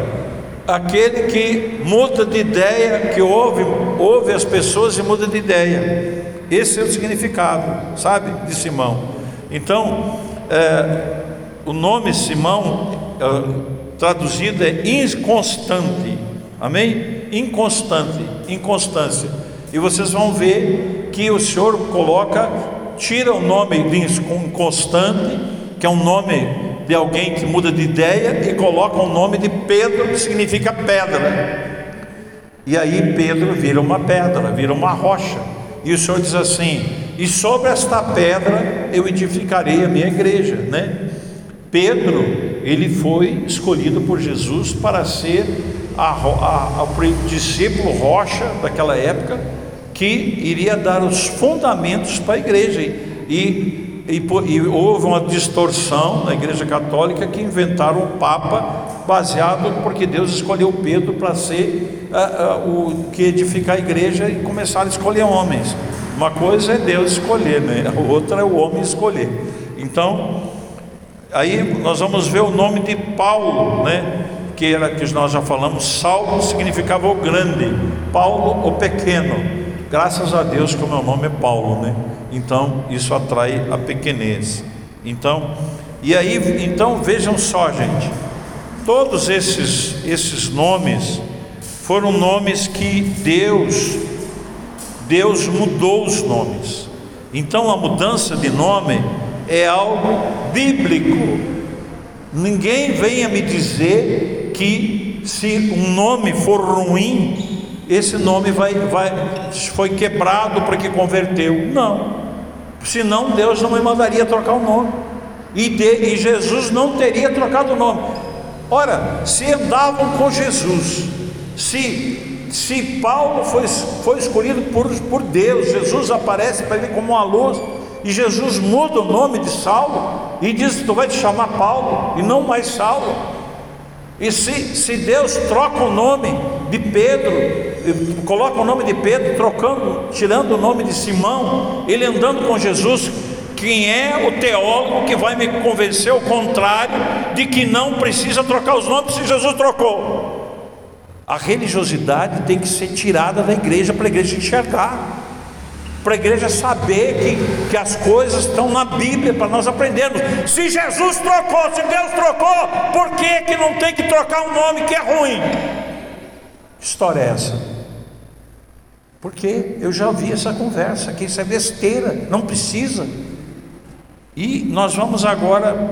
aquele que muda de ideia, que ouve, ouve as pessoas e muda de ideia. Esse é o significado, sabe, de Simão. Então, é, o nome Simão, é, traduzido é inconstante, amém? Inconstante, inconstância. E vocês vão ver que o Senhor coloca, tira o nome de inconstante, que é um nome de alguém que muda de ideia e coloca o nome de Pedro, que significa pedra. E aí Pedro vira uma pedra, vira uma rocha. E o Senhor diz assim: E sobre esta pedra eu edificarei a minha igreja, né? Pedro, ele foi escolhido por Jesus para ser a, a, a, o discípulo rocha daquela época que iria dar os fundamentos para a igreja. E e, e, houve uma distorção na Igreja Católica que inventaram o Papa baseado porque Deus escolheu Pedro para ser uh, uh, o que edificar a igreja e começaram a escolher homens. Uma coisa é Deus escolher, né? a outra é o homem escolher. Então, aí nós vamos ver o nome de Paulo, né? que era que nós já falamos, Saulo significava o grande, Paulo o pequeno. Graças a Deus que o meu nome é Paulo, né? Então isso atrai a pequenez. Então, e aí, então vejam só, gente. Todos esses esses nomes foram nomes que Deus Deus mudou os nomes. Então a mudança de nome é algo bíblico. Ninguém venha me dizer que se um nome for ruim, esse nome vai, vai, foi quebrado porque converteu. Não. Senão Deus não me mandaria trocar o nome. E, de, e Jesus não teria trocado o nome. Ora, se andavam com Jesus, se, se Paulo foi, foi escolhido por, por Deus, Jesus aparece para ele como uma luz, e Jesus muda o nome de Saulo e diz: Tu vai te chamar Paulo e não mais Saulo. E se, se Deus troca o nome de Pedro coloca o nome de Pedro, trocando, tirando o nome de Simão, ele andando com Jesus. Quem é o teólogo que vai me convencer ao contrário de que não precisa trocar os nomes se Jesus trocou? A religiosidade tem que ser tirada da igreja para a igreja enxergar, para a igreja saber que, que as coisas estão na Bíblia para nós aprendermos. Se Jesus trocou, se Deus trocou, por que, que não tem que trocar um nome que é ruim? História é essa? Porque eu já ouvi essa conversa, que isso é besteira, não precisa. E nós vamos agora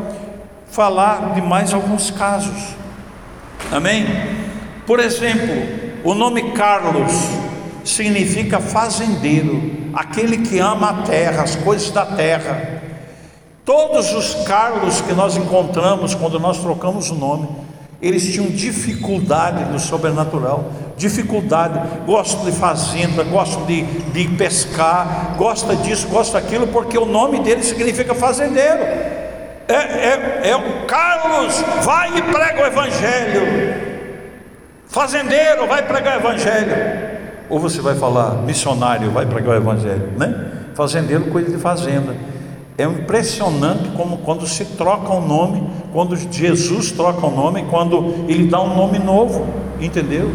falar de mais alguns casos. Amém? Por exemplo, o nome Carlos significa fazendeiro, aquele que ama a terra, as coisas da terra. Todos os Carlos que nós encontramos quando nós trocamos o nome, eles tinham dificuldade no sobrenatural, dificuldade, gostam de fazenda, gostam de, de pescar, gosta disso, gosta daquilo, porque o nome dele significa fazendeiro. É, é, é o Carlos, vai e prega o Evangelho. Fazendeiro, vai pregar o Evangelho. Ou você vai falar, missionário, vai pregar o Evangelho, né? Fazendeiro, coisa de fazenda. É impressionante como quando se troca o um nome, quando Jesus troca o um nome, quando ele dá um nome novo, entendeu?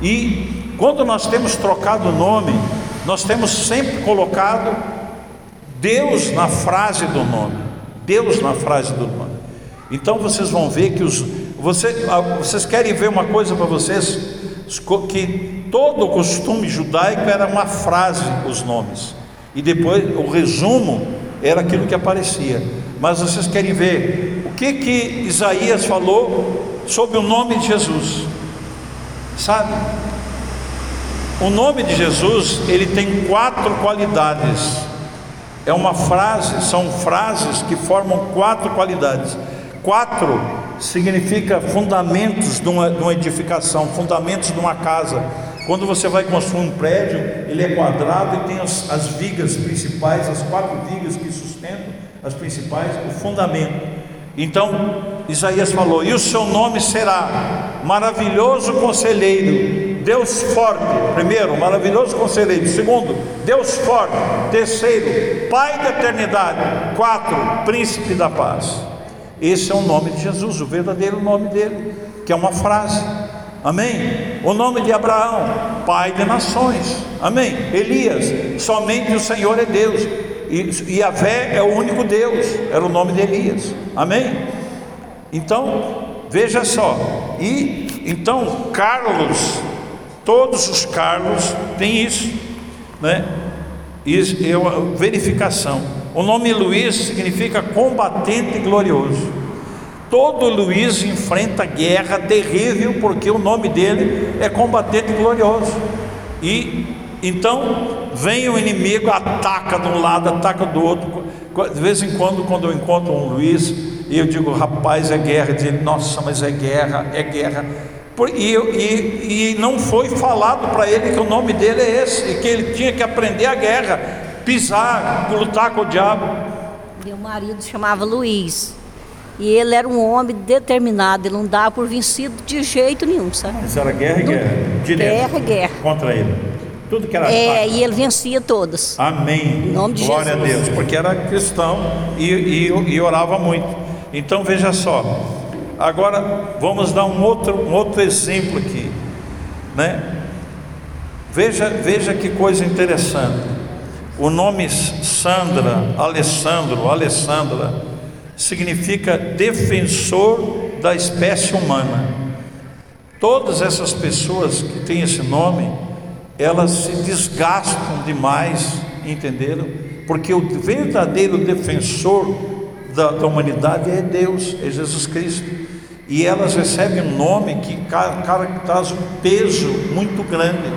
E quando nós temos trocado o nome, nós temos sempre colocado Deus na frase do nome. Deus na frase do nome. Então vocês vão ver que os você, ah, vocês querem ver uma coisa para vocês que todo o costume judaico era uma frase os nomes e depois o resumo era aquilo que aparecia. Mas vocês querem ver o que que Isaías falou sobre o nome de Jesus? Sabe? O nome de Jesus, ele tem quatro qualidades. É uma frase, são frases que formam quatro qualidades. Quatro significa fundamentos de uma, de uma edificação, fundamentos de uma casa. Quando você vai construir um prédio, ele é quadrado e tem as, as vigas principais, as quatro vigas que sustentam as principais, o fundamento. Então, Isaías falou: E o seu nome será maravilhoso conselheiro, Deus forte. Primeiro, maravilhoso conselheiro. Segundo, Deus forte. Terceiro, Pai da eternidade. Quatro, príncipe da paz. Esse é o nome de Jesus, o verdadeiro nome dele, que é uma frase. Amém? O nome de Abraão, pai de nações. Amém? Elias, somente o Senhor é Deus. E, e a Vé é o único Deus, era o nome de Elias. Amém? Então, veja só. E então, Carlos, todos os Carlos têm isso, né? Isso é verificação. O nome Luiz significa combatente glorioso. Todo Luiz enfrenta guerra terrível porque o nome dele é combatente glorioso. E então vem o inimigo, ataca de um lado, ataca do outro. De vez em quando, quando eu encontro um Luiz, eu digo, rapaz, é guerra. Diz nossa, mas é guerra, é guerra. E, e, e não foi falado para ele que o nome dele é esse, e que ele tinha que aprender a guerra, pisar, lutar com o diabo. Meu marido chamava Luiz. E ele era um homem determinado, ele não dava por vencido de jeito nenhum, sabe? Isso era guerra e guerra. Direto. Guerra e guerra. Contra ele. Tudo que era. É, e ele vencia todas. Amém. Em nome de Glória Jesus. a Deus, porque era cristão e, e, e orava muito. Então veja só. Agora vamos dar um outro, um outro exemplo aqui. Né? Veja, veja que coisa interessante. O nome Sandra, Alessandro, Alessandra significa defensor da espécie humana. Todas essas pessoas que têm esse nome, elas se desgastam demais, entenderam? Porque o verdadeiro defensor da, da humanidade é Deus, é Jesus Cristo. E elas recebem um nome que cara, traz um peso muito grande,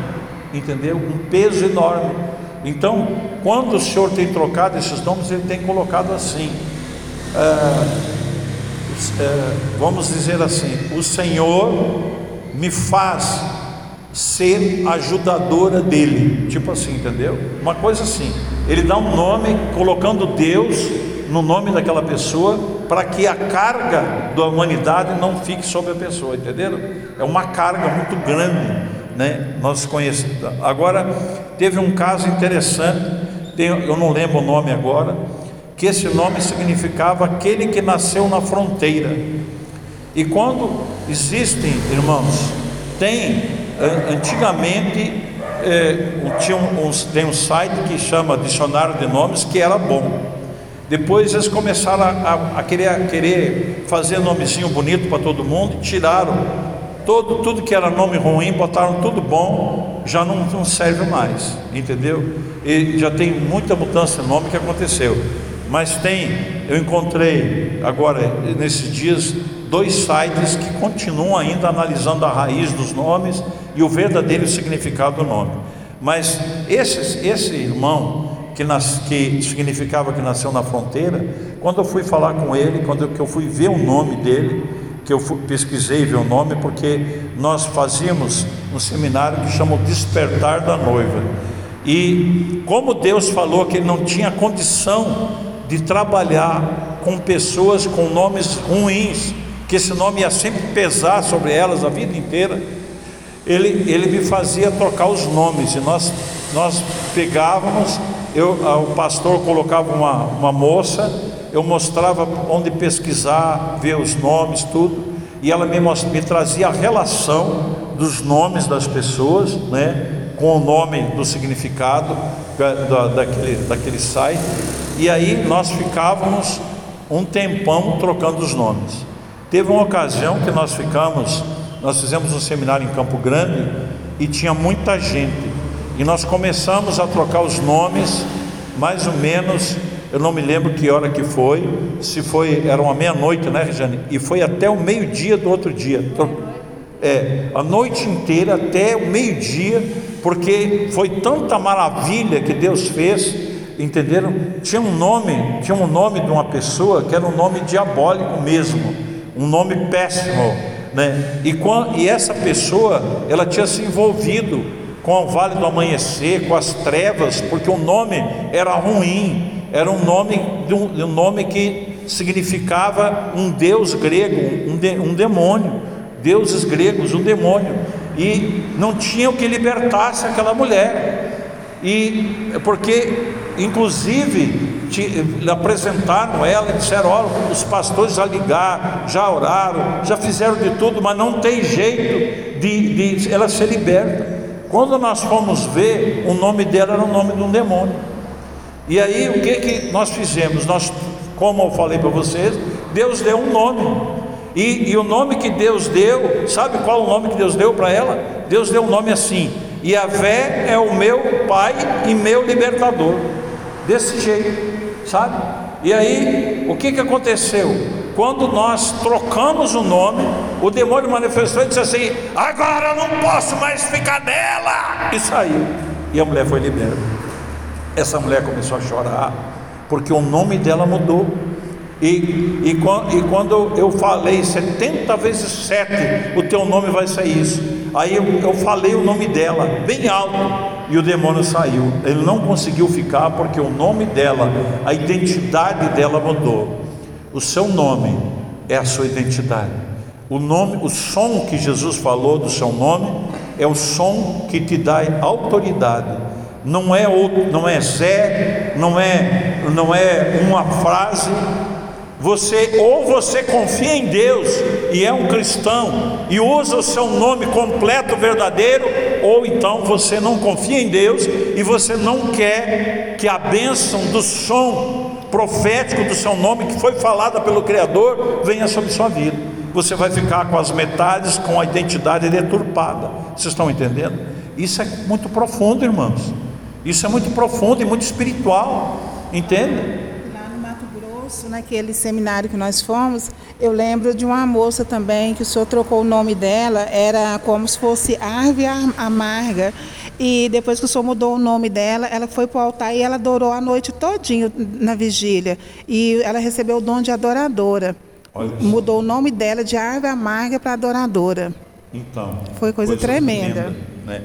entendeu? Um peso enorme. Então, quando o Senhor tem trocado esses nomes, Ele tem colocado assim: vamos dizer assim, o Senhor me faz ser ajudadora dele, tipo assim, entendeu? Uma coisa assim, ele dá um nome colocando Deus no nome daquela pessoa para que a carga da humanidade não fique sobre a pessoa, entenderam? É uma carga muito grande, né? Nós conhecemos. Agora teve um caso interessante, eu não lembro o nome agora que esse nome significava aquele que nasceu na fronteira. E quando existem, irmãos, tem antigamente é, tinha um, tem um site que chama Dicionário de Nomes que era bom. Depois eles começaram a, a, a querer, a querer fazer nomezinho bonito para todo mundo, tiraram todo, tudo que era nome ruim, botaram tudo bom, já não, não serve mais, entendeu? E já tem muita mudança de nome que aconteceu. Mas tem, eu encontrei agora nesses dias dois sites que continuam ainda analisando a raiz dos nomes e o verdadeiro significado do nome. Mas esse, esse irmão, que, nas, que significava que nasceu na fronteira, quando eu fui falar com ele, quando eu, que eu fui ver o nome dele, que eu fui, pesquisei ver o nome, porque nós fazíamos um seminário que chama o Despertar da Noiva. E como Deus falou que ele não tinha condição de trabalhar com pessoas com nomes ruins, que esse nome ia sempre pesar sobre elas a vida inteira, ele, ele me fazia trocar os nomes, e nós, nós pegávamos, eu, o pastor colocava uma, uma moça, eu mostrava onde pesquisar, ver os nomes, tudo, e ela me, me trazia a relação dos nomes das pessoas, né? Com o nome do significado da, daquele, daquele site, e aí nós ficávamos um tempão trocando os nomes. Teve uma ocasião que nós ficamos, nós fizemos um seminário em Campo Grande e tinha muita gente, e nós começamos a trocar os nomes, mais ou menos, eu não me lembro que hora que foi, se foi, era uma meia-noite, né, Regiane? E foi até o meio-dia do outro dia. É, a noite inteira até o meio-dia, porque foi tanta maravilha que Deus fez, entenderam? Tinha um nome, tinha um nome de uma pessoa que era um nome diabólico mesmo, um nome péssimo, né? E, e essa pessoa, ela tinha se envolvido com o Vale do Amanhecer, com as trevas, porque o nome era ruim, era um nome, um, nome que significava um deus grego, um, de, um demônio, deuses gregos, um demônio e não tinham que libertasse aquela mulher. E porque, inclusive, te, apresentaram ela e disseram: olha, os pastores já ligaram, já oraram, já fizeram de tudo, mas não tem jeito de, de ela ser liberta. Quando nós fomos ver, o nome dela era o nome de um demônio. E aí o que, que nós fizemos? Nós, como eu falei para vocês, Deus deu um nome. E, e, o nome que Deus deu, sabe qual o nome que Deus deu para ela? Deus deu um nome assim: Yahvé é o meu Pai e meu libertador. Desse jeito, sabe? E aí, o que, que aconteceu? Quando nós trocamos o nome, o demônio manifestou e disse assim: Agora eu não posso mais ficar nela. E saiu. E a mulher foi liberta. Essa mulher começou a chorar, porque o nome dela mudou. E, e, e, quando eu falei 70 vezes 7, o teu nome vai ser isso. Aí eu, eu falei o nome dela, bem alto, e o demônio saiu. Ele não conseguiu ficar porque o nome dela, a identidade dela mudou. O seu nome é a sua identidade. O nome, o som que Jesus falou do seu nome é o som que te dá autoridade. Não é outro, não é Zé, não é, não é uma frase, você ou você confia em Deus e é um cristão e usa o seu nome completo verdadeiro, ou então você não confia em Deus e você não quer que a bênção do som profético do seu nome que foi falada pelo Criador venha sobre sua vida. Você vai ficar com as metades, com a identidade deturpada. Vocês estão entendendo? Isso é muito profundo, irmãos. Isso é muito profundo e muito espiritual. Entende? Naquele seminário que nós fomos, eu lembro de uma moça também que o senhor trocou o nome dela, era como se fosse Árvore Amarga. E depois que o senhor mudou o nome dela, ela foi para o altar e ela adorou a noite todinha na vigília. E ela recebeu o dom de adoradora. Mudou o nome dela de Árvore Amarga para Adoradora. Então. Foi coisa, coisa tremenda. tremenda né?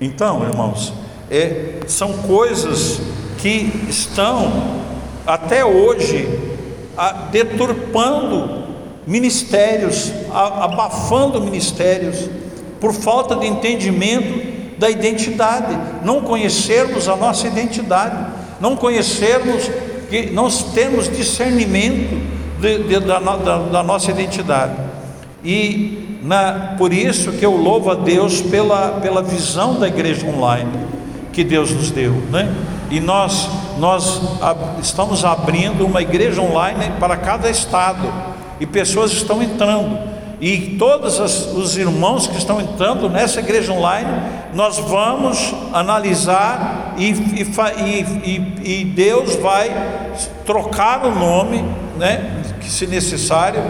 Então, irmãos, é, são coisas que estão até hoje deturpando ministérios, abafando ministérios, por falta de entendimento da identidade, não conhecermos a nossa identidade, não conhecermos que nós temos discernimento de, de, da, da, da, nossa identidade. E na, por isso que eu louvo a Deus pela, pela visão da igreja online que Deus nos deu, né? E nós, nós estamos abrindo uma igreja online para cada estado, e pessoas estão entrando. E todos os irmãos que estão entrando nessa igreja online, nós vamos analisar e, e, e, Deus vai trocar o nome, né, que se necessário,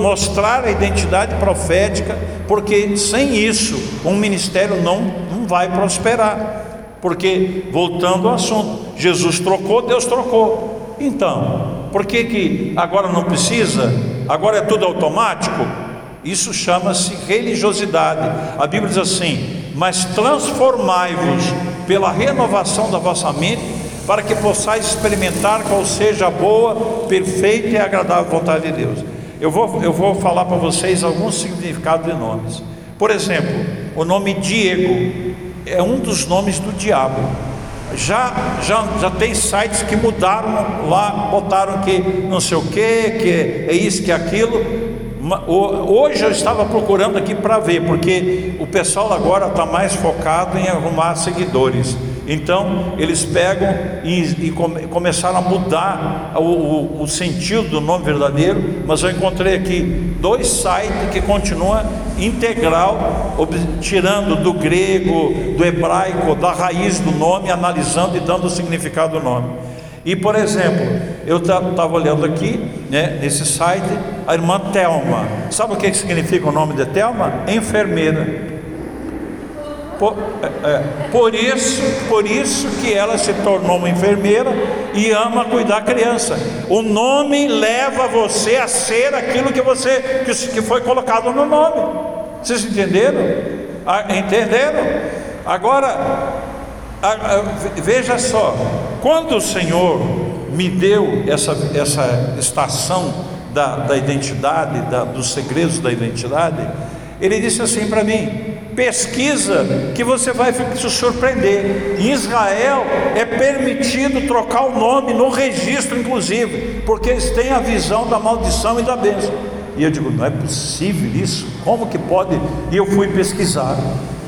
mostrar a identidade profética, porque sem isso um ministério não, não vai prosperar. Porque, voltando ao assunto, Jesus trocou, Deus trocou. Então, por que, que agora não precisa? Agora é tudo automático? Isso chama-se religiosidade. A Bíblia diz assim: Mas transformai-vos pela renovação da vossa mente, para que possais experimentar qual seja a boa, perfeita e agradável vontade de Deus. Eu vou, eu vou falar para vocês alguns significados de nomes. Por exemplo, o nome Diego é um dos nomes do diabo. Já, já, já tem sites que mudaram lá, botaram que não sei o que, que é isso, que é aquilo. Hoje eu estava procurando aqui para ver, porque o pessoal agora está mais focado em arrumar seguidores. Então eles pegam e, e come, começaram a mudar o, o, o, sentido do nome verdadeiro, mas eu encontrei aqui dois sites que continuam integral, tirando do grego, do hebraico, da raiz do nome, analisando e dando o significado do nome. E por exemplo, eu estava olhando aqui, né, nesse site, a irmã Telma. Sabe o que significa o nome de Telma? Enfermeira. Por, é, é, por, isso, por isso que ela se tornou uma enfermeira e ama cuidar da criança. O nome leva você a ser aquilo que você que, que foi colocado no nome. Vocês entenderam? Ah, entenderam? Agora veja só, quando o Senhor me deu essa, essa estação da, da identidade, da, dos segredos da identidade, Ele disse assim para mim: pesquisa que você vai se surpreender. Em Israel é permitido trocar o nome no registro, inclusive, porque eles têm a visão da maldição e da bênção. E eu digo: não é possível isso? Como que pode? E eu fui pesquisar.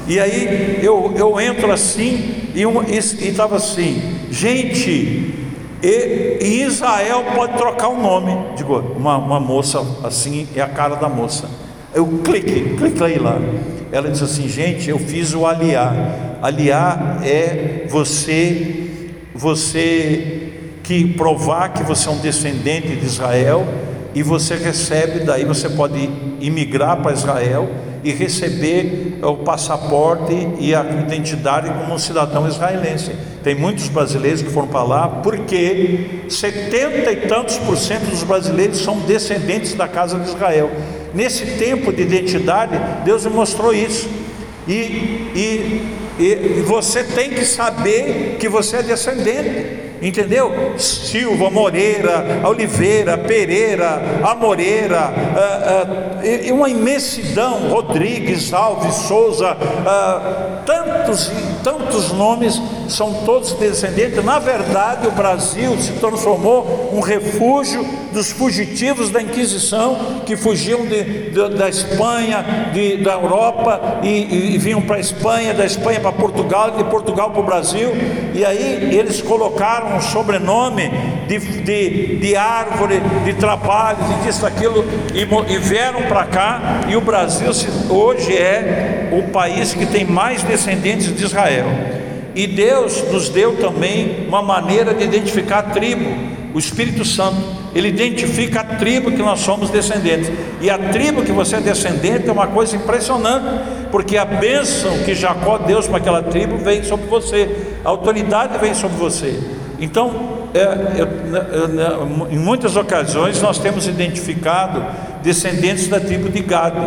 E aí eu, eu entro assim e estava assim, gente, e, e, Israel pode trocar o nome. Digo, uma, uma moça assim é a cara da moça. Eu clique, cliquei lá. Ela disse assim, gente, eu fiz o aliar. Aliar é você, você que provar que você é um descendente de Israel e você recebe, daí você pode imigrar para Israel e receber o passaporte e a identidade como um cidadão israelense. Tem muitos brasileiros que foram para lá porque setenta e tantos por cento dos brasileiros são descendentes da casa de Israel. Nesse tempo de identidade, Deus me mostrou isso. E, e, e você tem que saber que você é descendente entendeu? Silva, Moreira, Oliveira, Pereira, Amoreira, uh, uma imensidão, Rodrigues, Alves, Souza, uh, tantos tantos nomes são todos descendentes. Na verdade, o Brasil se transformou um refúgio dos fugitivos da Inquisição que fugiam de, de, da Espanha, de, da Europa e, e, e vinham para a Espanha, da Espanha para Portugal, de Portugal para o Brasil. E aí eles colocaram um sobrenome de, de, de árvore, de trabalho, de disso, aquilo, e, e vieram para cá, e o Brasil hoje é o país que tem mais descendentes de Israel. E Deus nos deu também uma maneira de identificar a tribo, o Espírito Santo. Ele identifica a tribo que nós somos descendentes. E a tribo que você é descendente é uma coisa impressionante, porque a bênção que Jacó deu para aquela tribo vem sobre você, a autoridade vem sobre você. Então, é, em muitas ocasiões nós temos identificado descendentes da tribo de Gado,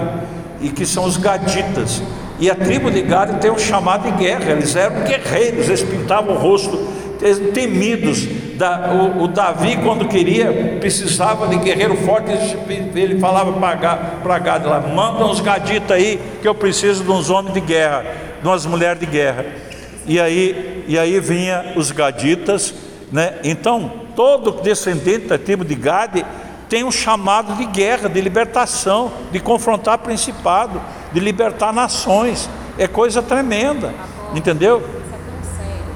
e que são os gaditas. E a tribo de Gado tem um chamado de guerra, eles eram guerreiros, eles pintavam o rosto, temidos. Da, o, o, Davi, quando queria, precisava de guerreiro forte, ele falava para Gado lá: manda uns gaditas aí, que eu preciso de uns homens de guerra, de umas mulheres de guerra. E aí, e aí vinha os gaditas né? Então, todo descendente da tribo de Gade tem um chamado de guerra, de libertação, de confrontar principado, de libertar nações. É coisa tremenda, entendeu?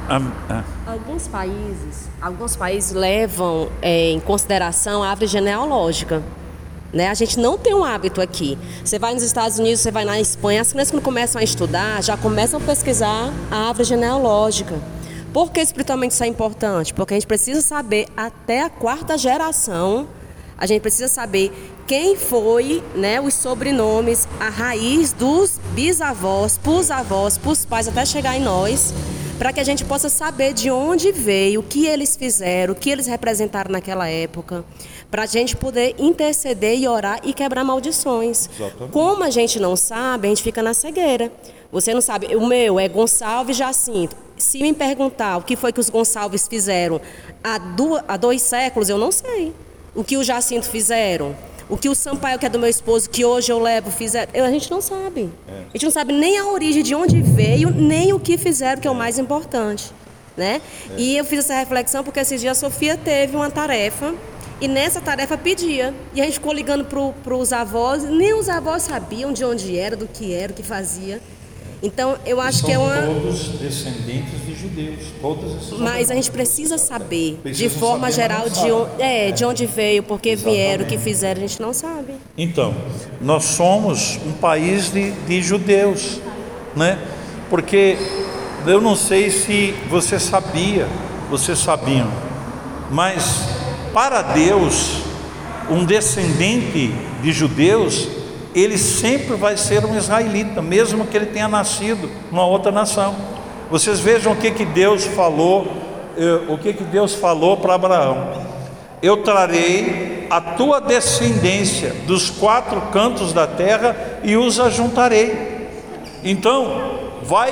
Ah, ah. Alguns países, alguns países levam é, em consideração a árvore genealógica. Né? A gente não tem um hábito aqui. Você vai nos Estados Unidos, você vai na Espanha, as crianças quando começam a estudar, já começam a pesquisar a árvore genealógica. Por que espiritualmente isso é importante? Porque a gente precisa saber até a quarta geração, a gente precisa saber quem foi, né, os sobrenomes, a raiz dos bisavós, pros avós, pros pais, até chegar em nós, para que a gente possa saber de onde veio, o que eles fizeram, o que eles representaram naquela época, para a gente poder interceder e orar e quebrar maldições. Exatamente. Como a gente não sabe, a gente fica na cegueira. Você não sabe, o meu é Gonçalves Jacinto. Se me perguntar o que foi que os Gonçalves fizeram há, há dois séculos, eu não sei. O que o Jacinto fizeram, o que o Sampaio, que é do meu esposo, que hoje eu levo, fizeram, a gente não sabe. É. A gente não sabe nem a origem de onde veio, nem o que fizeram, que é o mais importante. Né? É. E eu fiz essa reflexão porque esses dias a Sofia teve uma tarefa e nessa tarefa pedia. E a gente ficou ligando para os avós, nem os avós sabiam de onde era, do que era, o que fazia. Então, eu acho que é uma. todos descendentes de judeus, todos esses Mas a gente precisa saber, de forma saber, geral, de onde, é, é. de onde veio, porque Exatamente. vieram, o que fizeram, a gente não sabe. Então, nós somos um país de, de judeus, né? Porque eu não sei se você sabia, vocês sabiam, mas para Deus, um descendente de judeus ele sempre vai ser um israelita, mesmo que ele tenha nascido numa outra nação. Vocês vejam o que, que Deus falou, eh, o que, que Deus falou para Abraão: Eu trarei a tua descendência dos quatro cantos da terra e os ajuntarei. Então, vai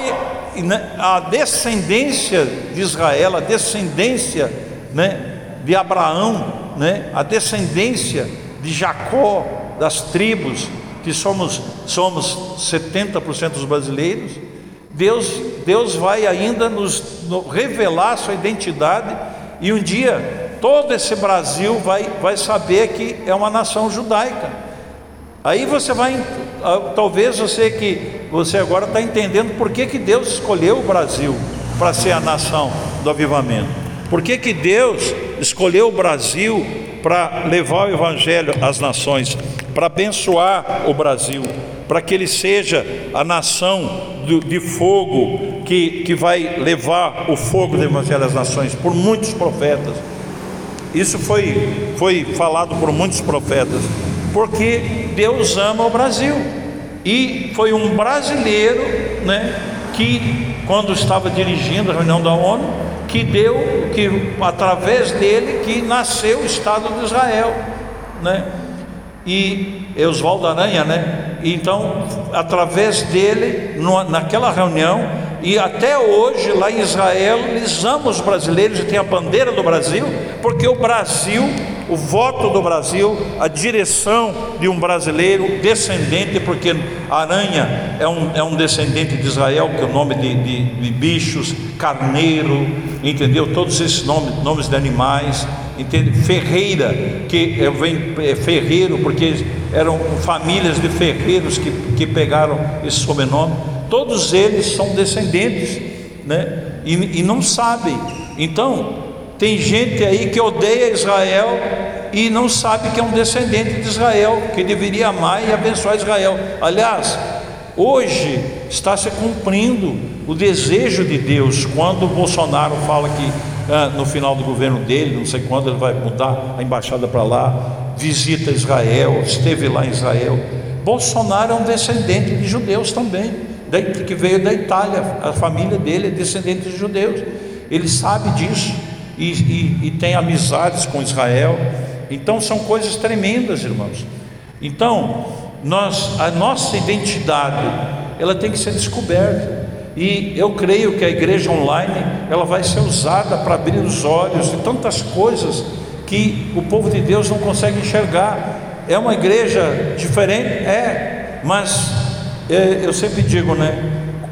né, a descendência de Israel, a descendência né, de Abraão, né, a descendência de Jacó, das tribos, que somos, somos 70% dos brasileiros, Deus, Deus vai ainda nos, revelar sua identidade e um dia todo esse Brasil vai, vai saber que é uma nação judaica. Aí você vai, ah, talvez você que você agora está entendendo por que, que Deus escolheu o Brasil para ser a nação do avivamento. Por que, que Deus escolheu o Brasil para levar o Evangelho às nações? para abençoar o Brasil, para que ele seja a nação de fogo que, que vai levar o fogo do Evangelho às nações, por muitos profetas. Isso foi, foi falado por muitos profetas, porque Deus ama o Brasil. E foi um brasileiro né, que, quando estava dirigindo a reunião da ONU, que deu, que através dele que nasceu o Estado de Israel. Né? e Oswaldo Aranha, né? Então, através dele, naquela reunião, e até hoje lá em Israel, eles amam os brasileiros e tem a bandeira do Brasil, porque o Brasil, o voto do Brasil, a direção de um brasileiro descendente, porque Aranha é um, é um descendente de Israel, que é o nome de, de, de bichos, carneiro, entendeu? Todos esses nomes, nomes de animais entende? Ferreira, que é, vem é, ferreiro, porque eram famílias de ferreiros que, que pegaram esse sobrenome, todos eles são descendentes, né? E, e não sabem. Então, tem gente aí que odeia Israel e não sabe que é um descendente de Israel, que deveria amar e abençoar Israel. Aliás, hoje está se cumprindo o desejo de Deus quando o Bolsonaro fala que ah, no final do governo dele, não sei quando ele vai mudar a embaixada para lá, visita Israel, esteve lá em Israel. Bolsonaro é um descendente de judeus também, que veio da Itália, a família dele é descendente de judeus. Ele sabe disso e, e, e tem amizades com Israel. Então são coisas tremendas, irmãos. Então, nós, a nossa identidade, ela tem que ser descoberta. E eu creio que a igreja online ela vai ser usada para abrir os olhos de tantas coisas que o povo de Deus não consegue enxergar. É uma igreja diferente, é, mas eu sempre digo, né?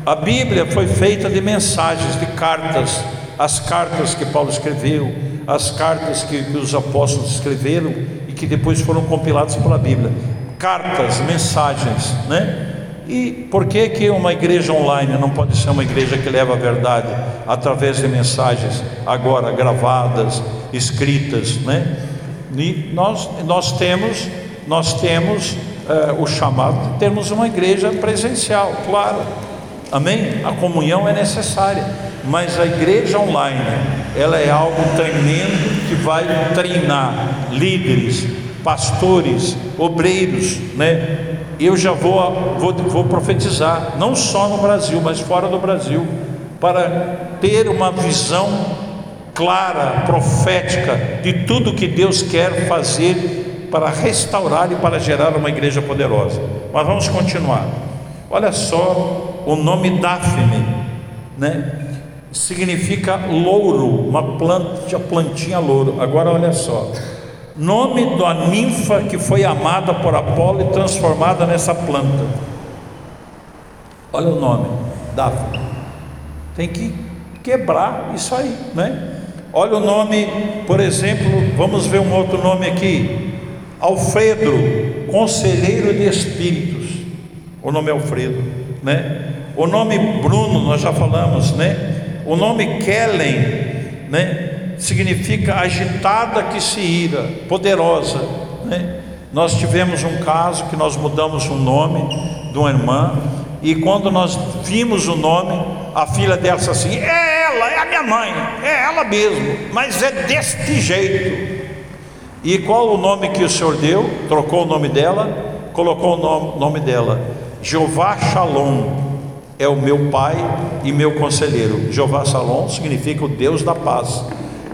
A Bíblia foi feita de mensagens, de cartas, as cartas que Paulo escreveu, as cartas que, que os apóstolos escreveram e que depois foram compiladas pela Bíblia. Cartas, mensagens, né? E por que, que uma igreja online não pode ser uma igreja que leva a verdade através de mensagens agora gravadas, escritas, né? E nós, nós temos, nós temos é, o chamado de termos uma igreja presencial, claro. Amém? A comunhão é necessária, mas a igreja online, ela é algo tremendo que vai treinar líderes, pastores, obreiros, né? eu já vou, vou, vou profetizar, não só no Brasil, mas fora do Brasil. para ter uma visão clara, profética de tudo que Deus quer fazer para restaurar e para gerar uma igreja poderosa. Mas vamos continuar. Olha só o nome Daphne, né? Significa louro, uma planta, plantinha louro. Agora olha só. Nome da ninfa que foi amada por Apolo e transformada nessa planta. Olha o nome, Daphne. Tem que quebrar isso aí, né? Olha o nome, por exemplo, vamos ver um outro nome aqui. Alfredo, conselheiro de espíritos. O nome é Alfredo, né? O nome Bruno, nós já falamos, né? O nome Kellen, né? significa agitada que se ira, poderosa. Né? Nós tivemos um caso que nós mudamos o nome de uma irmã, e quando nós vimos o nome, a filha dela disse assim: É ela, é a minha mãe, é ela mesmo, mas é deste jeito. E qual o nome que o Senhor deu? Trocou o nome dela, colocou o nome, dela: Jeová Shalom é o meu pai e meu conselheiro. Jeová Shalom significa o Deus da paz.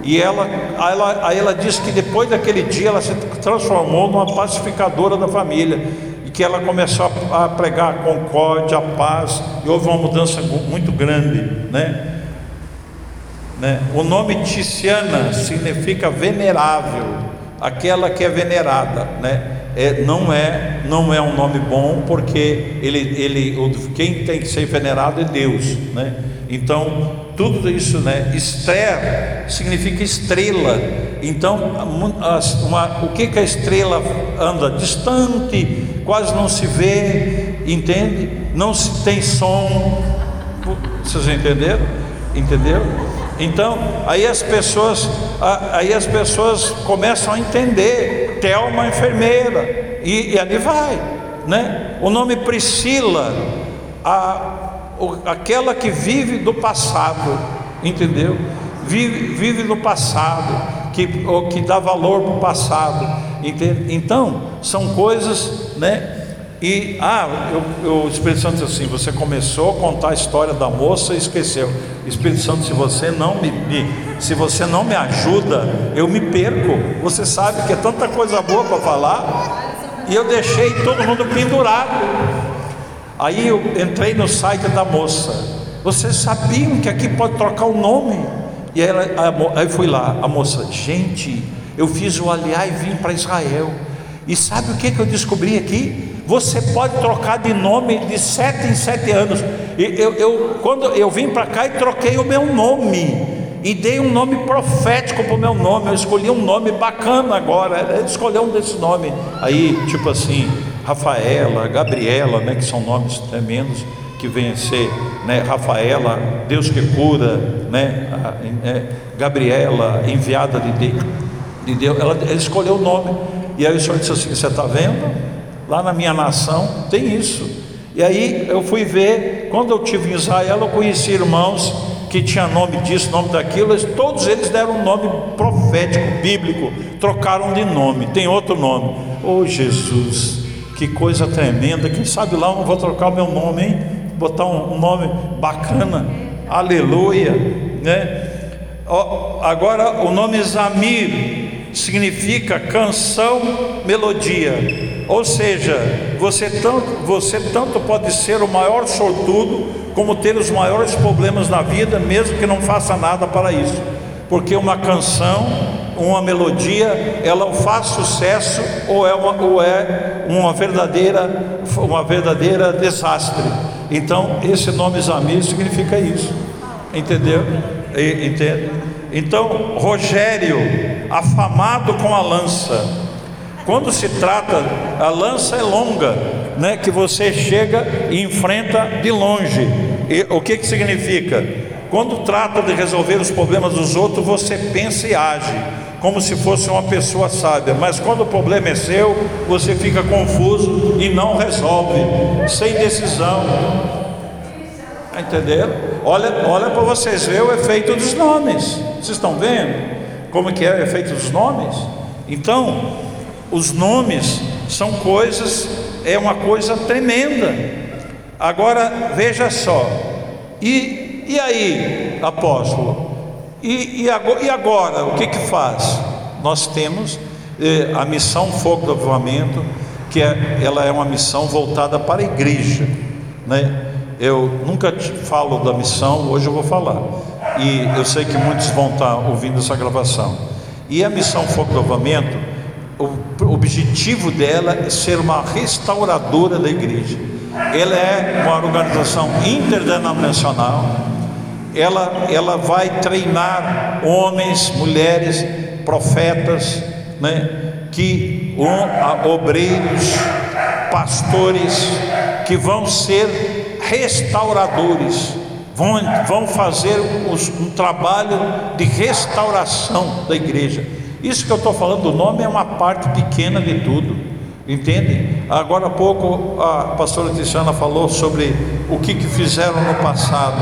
E ela, ela, aí ela disse que depois daquele dia ela se transformou numa pacificadora da família e que ela começou a, a pregar a concórdia, a paz, e houve uma mudança muito grande, né? né? O nome Ticiana significa venerável, aquela que é venerada, né? É, não é não é um nome bom porque ele, ele quem tem que ser venerado é Deus, né? Então tudo isso, né? Esther significa estrela. Então, uma, o que, que a estrela anda? Distante, quase não se vê, entende? Não se tem som. Vocês entenderam? Entenderam? Então, aí as pessoas, aí as pessoas começam a entender. Thelma enfermeira e, e ali vai, né? O nome Priscila, a aquela que vive do passado, entendeu? Vive, vive no passado, que, que dá valor para o passado, entende? Então, são coisas, né? E, ah, eu, o Espírito Santo diz assim: você começou a contar a história da moça e esqueceu. Espírito Santo, se você não me, me, se você não me ajuda, eu me perco. Você sabe que é tanta coisa boa para falar, e eu deixei todo mundo pendurado. Aí eu entrei no site da moça. Vocês sabiam que aqui pode trocar o nome? E ela, aí fui lá, a moça, gente, eu fiz o aliar e vim para Israel. E sabe o que, que eu descobri aqui? Você pode trocar de nome de sete em sete anos. Eu, eu quando eu vim para cá e troquei o meu nome e dei um nome profético para o meu nome. Eu escolhi um nome bacana agora. Ele escolheu um desses nomes. Aí, tipo assim, Rafaela, Gabriela, né, que são nomes tremendos que vêm a ser, né, Rafaela, Deus que cura, né, é, Gabriela, enviada de Deus, de Deus. Ela, ela escolheu o nome. E aí o Senhor disse assim: Você está vendo? Lá na minha nação tem isso. E aí eu fui ver, quando eu tive em Israel, eu conheci irmãos que tinha nome disso, nome daquilo, todos eles deram um nome profético, bíblico, trocaram de nome, tem outro nome. Oh Jesus, que coisa tremenda. Quem sabe lá eu não vou trocar o meu nome, hein? Botar um, nome bacana. Aleluia, né? Agora o nome Zamir significa canção, melodia. Ou seja, você tanto, você tanto pode ser o maior sortudo, como ter os maiores problemas na vida, mesmo que não faça nada para isso. Porque uma canção uma melodia, ela faz sucesso ou é uma, ou é uma verdadeira, uma verdadeira desastre. Então, esse nome Zamir significa isso, entendeu? Entende? Então, Rogério, afamado com a lança. Quando se trata, a lança é longa, né? Que você chega e enfrenta de longe. E, o que que significa? Quando trata de resolver os problemas dos outros, você pensa e age como se fosse uma pessoa sábia, mas quando o problema é seu, você fica confuso e não resolve, sem decisão. Tá Entenderam? Olha, olha para vocês ver o efeito dos nomes. Vocês estão vendo como que é o efeito dos nomes? Então, os nomes são coisas, é uma coisa tremenda. Agora veja só, e E aí, apóstolo? E, e, agora, e agora, o que que faz? Nós temos eh, a missão Fogo do Avivamento, que é, ela é uma missão voltada para a igreja, né? Eu nunca falo da missão, hoje eu vou falar. E eu sei que muitos vão estar ouvindo essa gravação. E a missão Fogo do Avivamento, o objetivo dela é ser uma restauradora da igreja. Ela é uma organização interdenominacional. Ela, ela vai treinar homens, mulheres, profetas, né, que obreiros, pastores, que vão ser restauradores, vão, vão fazer um trabalho de restauração da igreja. Isso que eu estou falando do nome é uma parte pequena de tudo, entende? Agora há pouco a pastora Tiziana falou sobre o que, que fizeram no passado.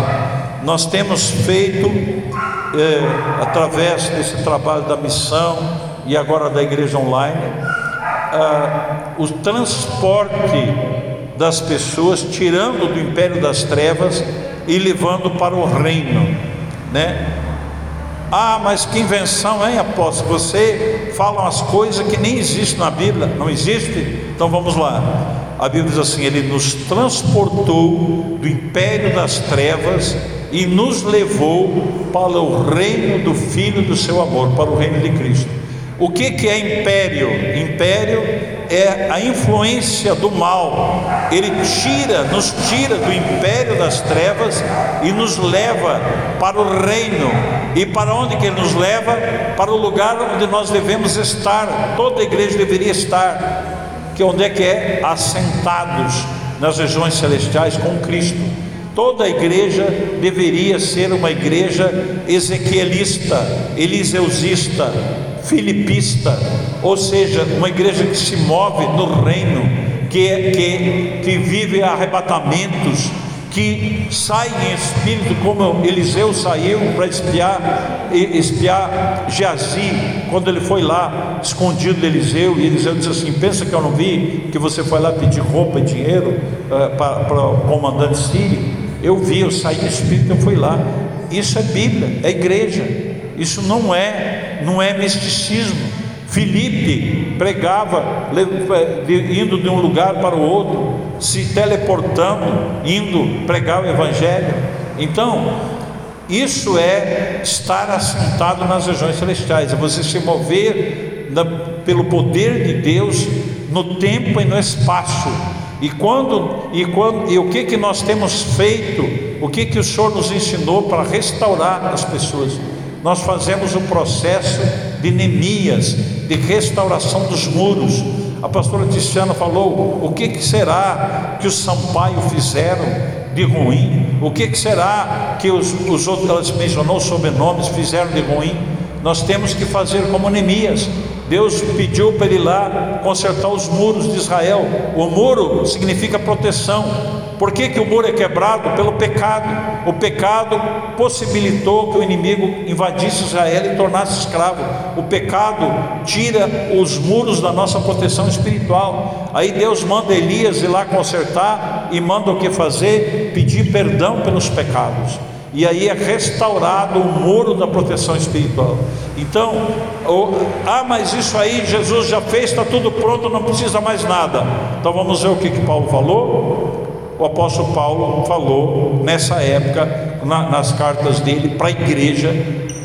Nós temos feito, é, através desse trabalho da missão e agora da igreja online, é, o transporte das pessoas, tirando do império das trevas e levando para o reino, né? Ah, mas que invenção, hein, apóstolo? Você fala umas coisas que nem existem na Bíblia, não existe? Então vamos lá. A Bíblia diz assim: Ele nos transportou do império das trevas e nos levou para o reino do Filho do seu amor, para o reino de Cristo. O que, que é império? Império é a influência do mal. Ele tira, nos tira do império das trevas e nos leva para o reino. E para onde que ele nos leva? Para o lugar onde nós devemos estar. Toda a igreja deveria estar. Que onde é que é? Assentados nas regiões celestiais com Cristo. Toda igreja deveria ser uma igreja ezequielista, eliseusista, filipista, ou seja, uma igreja que se move no reino, que, que, que vive arrebatamentos, que sai em espírito, como Eliseu saiu para espiar, espiar Geazi, quando ele foi lá, escondido de Eliseu, e Eliseu disse assim: Pensa que eu não vi que você foi lá pedir roupa e dinheiro uh, para, para o comandante sírio? Eu vi, eu saí em espírito, eu fui lá. Isso é Bíblia, é igreja. Isso não é, não é misticismo. Filipe pregava indo de um lugar para o outro, se teleportando, indo pregar o evangelho. Então, isso é estar assentado nas regiões celestiais, é você se mover na, pelo poder de Deus no tempo e no espaço. E quando e quando e o que que nós temos feito? O que que o Senhor nos ensinou para restaurar as pessoas? Nós fazemos o processo de Neemias, de restauração dos muros. A pastora Tiziana falou: o que, que será que os Sampaio fizeram de ruim? O que, que será que os, os outros, ela mencionou sobrenomes, fizeram de ruim? Nós temos que fazer como Neemias. Deus pediu para ele ir lá consertar os muros de Israel. O muro significa proteção. Por que, que o muro é quebrado? Pelo pecado. O pecado possibilitou que o inimigo invadisse Israel e tornasse escravo. O pecado tira os muros da nossa proteção espiritual. Aí Deus manda Elias ir lá consertar e manda o que fazer? Pedir perdão pelos pecados. E aí é restaurado o muro da proteção espiritual. Então, oh, ah, mas isso aí Jesus já fez, está tudo pronto, não precisa mais nada. Então vamos ver o que, que Paulo falou o apóstolo Paulo falou nessa época, na, nas cartas dele para a igreja.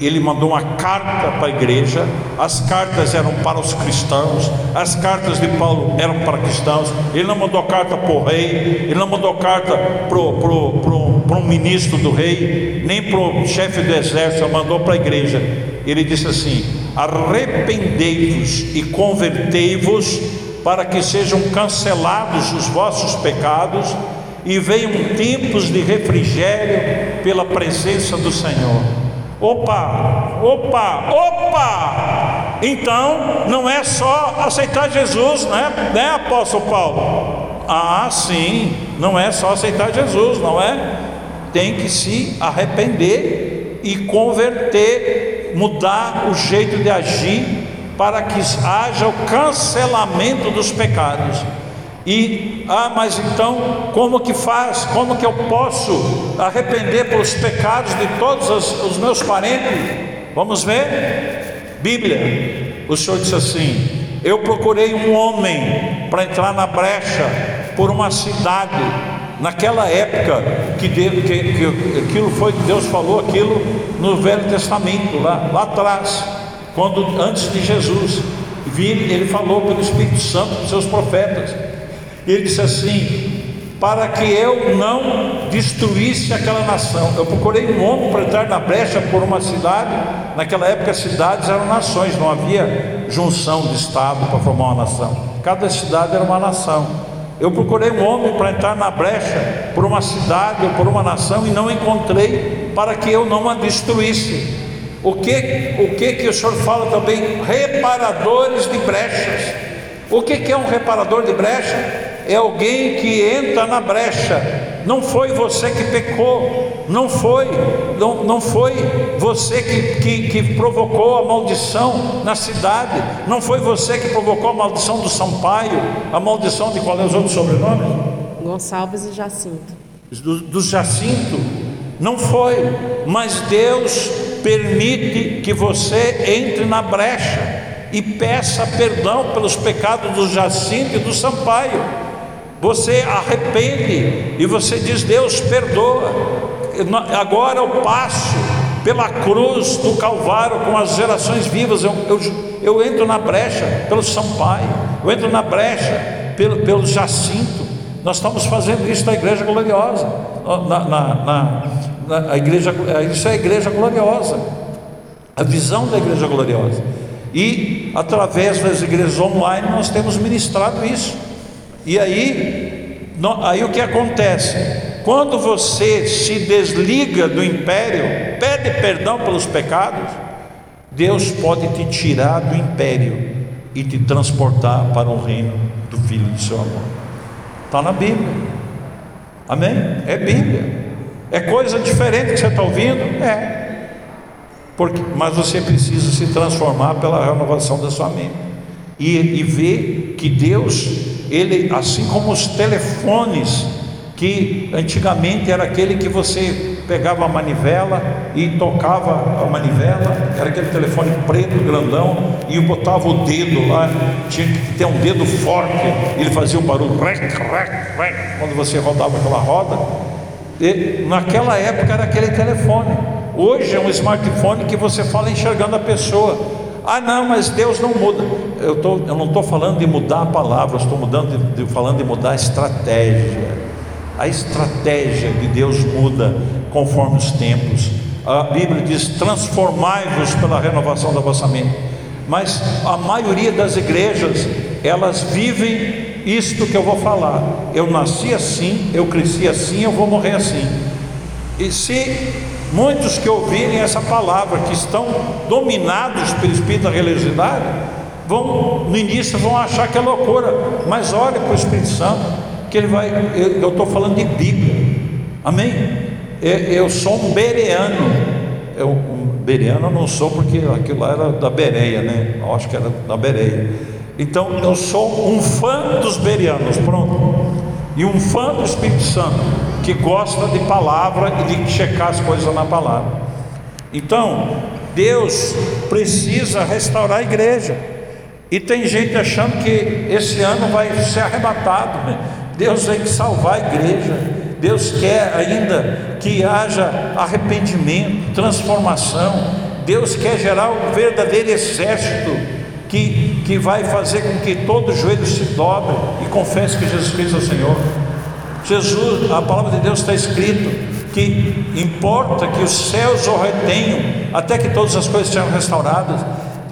Ele mandou uma carta para a igreja. As cartas eram para os cristãos, as cartas de Paulo eram para cristãos. Ele não mandou carta para o rei, ele não mandou carta para o um ministro do rei, nem para o chefe do exército, ele mandou para a igreja. Ele disse assim: arrependei-vos e convertei-vos para que sejam cancelados os vossos pecados e venham tempos de refrigério pela presença do Senhor. Opa, opa, opa! Então não é só aceitar Jesus, né, né, apóstolo Paulo? Ah, sim, não é só aceitar Jesus, não é? Tem que se arrepender e converter, mudar o jeito de agir para que haja o cancelamento dos pecados. E, ah, mas então, como que faz? Como que eu posso arrepender pelos pecados de todos os, os meus parentes? Vamos ver? Bíblia, o Senhor disse assim: Eu procurei um homem para entrar na brecha por uma cidade, naquela época que, que, que aquilo foi que Deus falou aquilo no Velho Testamento, lá, lá atrás, quando antes de Jesus vir, ele falou pelo Espírito Santo para os seus profetas. Ele disse assim: para que eu não destruísse aquela nação. Eu procurei um homem para entrar na brecha por uma cidade. Naquela época, as cidades eram nações, não havia junção de estado para formar uma nação. Cada cidade era uma nação. Eu procurei um homem para entrar na brecha por uma cidade ou por uma nação e não encontrei para que eu não a destruísse. O que o que que o senhor fala também? Reparadores de brechas. O que que é um reparador de brecha? É alguém que entra na brecha. Não foi você que pecou, não foi, não, não foi você que, que, que provocou a maldição na cidade, não foi você que provocou a maldição do Sampaio, a maldição de qual é os outros sobrenomes? Gonçalves e Jacinto. Do, do Jacinto, não foi, mas Deus permite que você entre na brecha e peça perdão pelos pecados do Jacinto e do Sampaio você arrepende e você diz: Deus, perdoa. Agora eu passo pela cruz do Calvário com as gerações vivas. Eu, eu, eu entro na brecha pelo Sampaio, eu entro na brecha pelo, pelo Jacinto. Nós estamos fazendo isso na Igreja Gloriosa. Na, na, na, na igreja, isso é a Igreja Gloriosa, a visão da Igreja Gloriosa. E através das igrejas online nós temos ministrado isso. E aí, aí o que acontece? Quando você se desliga do império, pede perdão pelos pecados, Deus pode te tirar do império e te transportar para o reino do Filho do seu amor. Está na Bíblia. Amém? É Bíblia. É coisa diferente que você está ouvindo? É. Porque, mas você precisa se transformar pela renovação da sua mente e, e ver que Deus ele, assim como os telefones, que antigamente era aquele que você pegava a manivela e tocava a manivela, era aquele telefone preto, grandão, e botava o dedo lá, tinha que ter um dedo forte, ele fazia um barulho, quando você rodava aquela roda. E naquela época era aquele telefone. Hoje é um smartphone que você fala enxergando a pessoa. Ah, não, mas Deus não muda. Eu, tô, eu não estou falando de mudar a palavra, estou mudando de, de, falando de mudar a estratégia. A estratégia de Deus muda conforme os tempos. A Bíblia diz: transformai-vos pela renovação da vossa mente. Mas a maioria das igrejas, elas vivem isto que eu vou falar. Eu nasci assim, eu cresci assim, eu vou morrer assim. E se Muitos que ouvirem essa palavra, que estão dominados pelo espírito da religiosidade, vão, no início vão achar que é loucura, mas olhe para o Espírito Santo, que ele vai, eu estou falando de Bíblia, amém? Eu, eu sou um bereano, eu, um bereano eu não sou porque aquilo lá era da Bereia, né? Eu acho que era da Bereia. Então eu sou um fã dos bereanos, pronto, e um fã do Espírito Santo que gosta de palavra e de checar as coisas na palavra. Então, Deus precisa restaurar a igreja. E tem gente achando que esse ano vai ser arrebatado. Né? Deus tem que salvar a igreja. Deus quer ainda que haja arrependimento, transformação. Deus quer gerar um verdadeiro exército que, que vai fazer com que todo joelho se dobre e confesse que Jesus Cristo é o Senhor. Jesus, a palavra de Deus está escrito que importa que os céus o retenham até que todas as coisas sejam restauradas.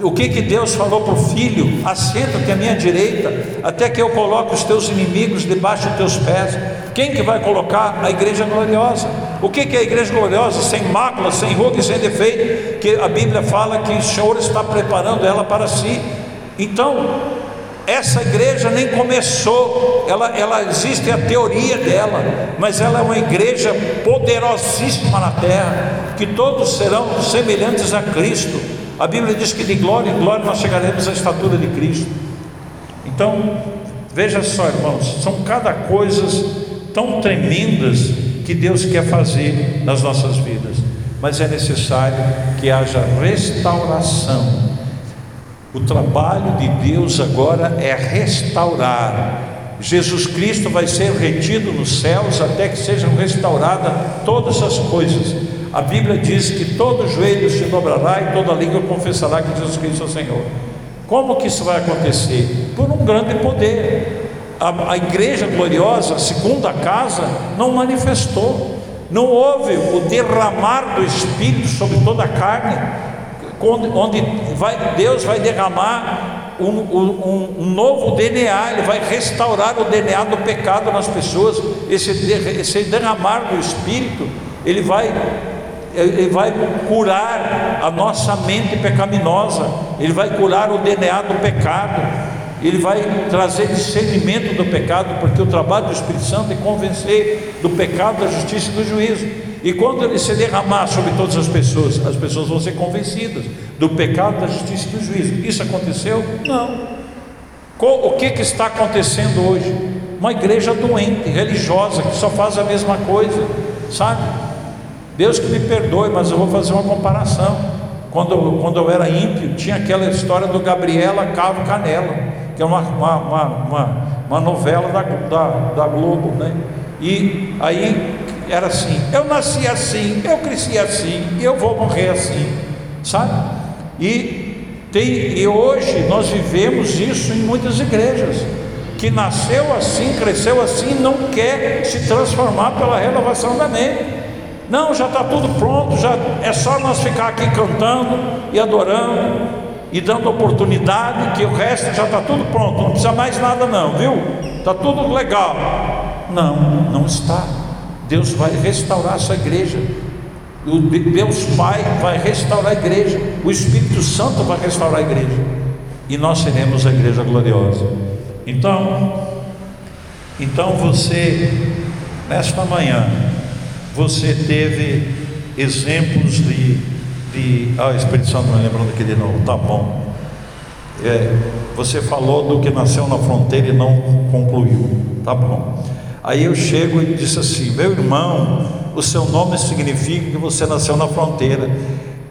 O que que Deus falou para o filho? Assenta-te à minha direita, até que eu coloque os teus inimigos debaixo dos teus pés. Quem que vai colocar a igreja gloriosa? O que que é a igreja gloriosa? Sem mácula, sem ruga e sem defeito, que a Bíblia fala que o Senhor está preparando ela para si. Então, essa igreja nem começou, ela, ela existe a teoria dela, mas ela é uma igreja poderosíssima na terra, que todos serão semelhantes a Cristo. A Bíblia diz que de glória em glória nós chegaremos à estatura de Cristo. Então, Veja só, irmãos, são cada coisas tão tremendas que Deus quer fazer nas nossas vidas, mas é necessário que haja restauração. O trabalho de Deus agora é restaurar. Jesus Cristo vai ser retido nos céus até que sejam restauradas todas as coisas. A Bíblia diz que todo joelho se dobrará e toda língua confessará que Jesus Cristo é o Senhor. Como que isso vai acontecer? Por um grande poder. A, a igreja gloriosa, a segunda casa, não manifestou. Não houve o derramar do Espírito sobre toda a carne, onde vai, Deus vai derramar um, um, um, novo DNA, Ele vai restaurar o DNA do pecado nas pessoas. Esse, esse derramar do Espírito, Ele vai ele vai curar a nossa mente pecaminosa, Ele vai curar o DNA do pecado, Ele vai trazer discernimento do pecado, porque o trabalho do Espírito Santo é convencer do pecado, da justiça e do juízo. E quando ele se derramar sobre todas as pessoas, as pessoas vão ser convencidas do pecado, da justiça e do juízo. Isso aconteceu? Não. O que, que está acontecendo hoje? Uma igreja doente, religiosa, que só faz a mesma coisa, sabe? Deus que me perdoe, mas eu vou fazer uma comparação. Quando, quando eu era ímpio, tinha aquela história do Gabriela Cavo Canela, que é uma, uma, uma, uma, novela da, da, da Globo, né? E aí era assim: eu nasci assim, eu cresci assim, eu vou morrer assim, sabe? E, tem, e hoje nós vivemos isso em muitas igrejas que nasceu assim, cresceu assim, não quer se transformar pela renovação da mente. Não, já está tudo pronto, já é só nós ficar aqui cantando e adorando e dando oportunidade, que o resto já está tudo pronto, não precisa mais nada não, viu? Está tudo legal. Não, não está. Deus vai restaurar essa igreja. O Deus Pai vai restaurar a igreja. O Espírito Santo vai restaurar a igreja. E nós seremos a igreja gloriosa. Então, então você nesta manhã você teve exemplos de, de ah, o Espírito Santo me lembrando aqui de novo, tá bom. É, você falou do que nasceu na fronteira e não concluiu, tá bom. Aí eu chego e disse assim: meu irmão, o seu nome significa que você nasceu na fronteira.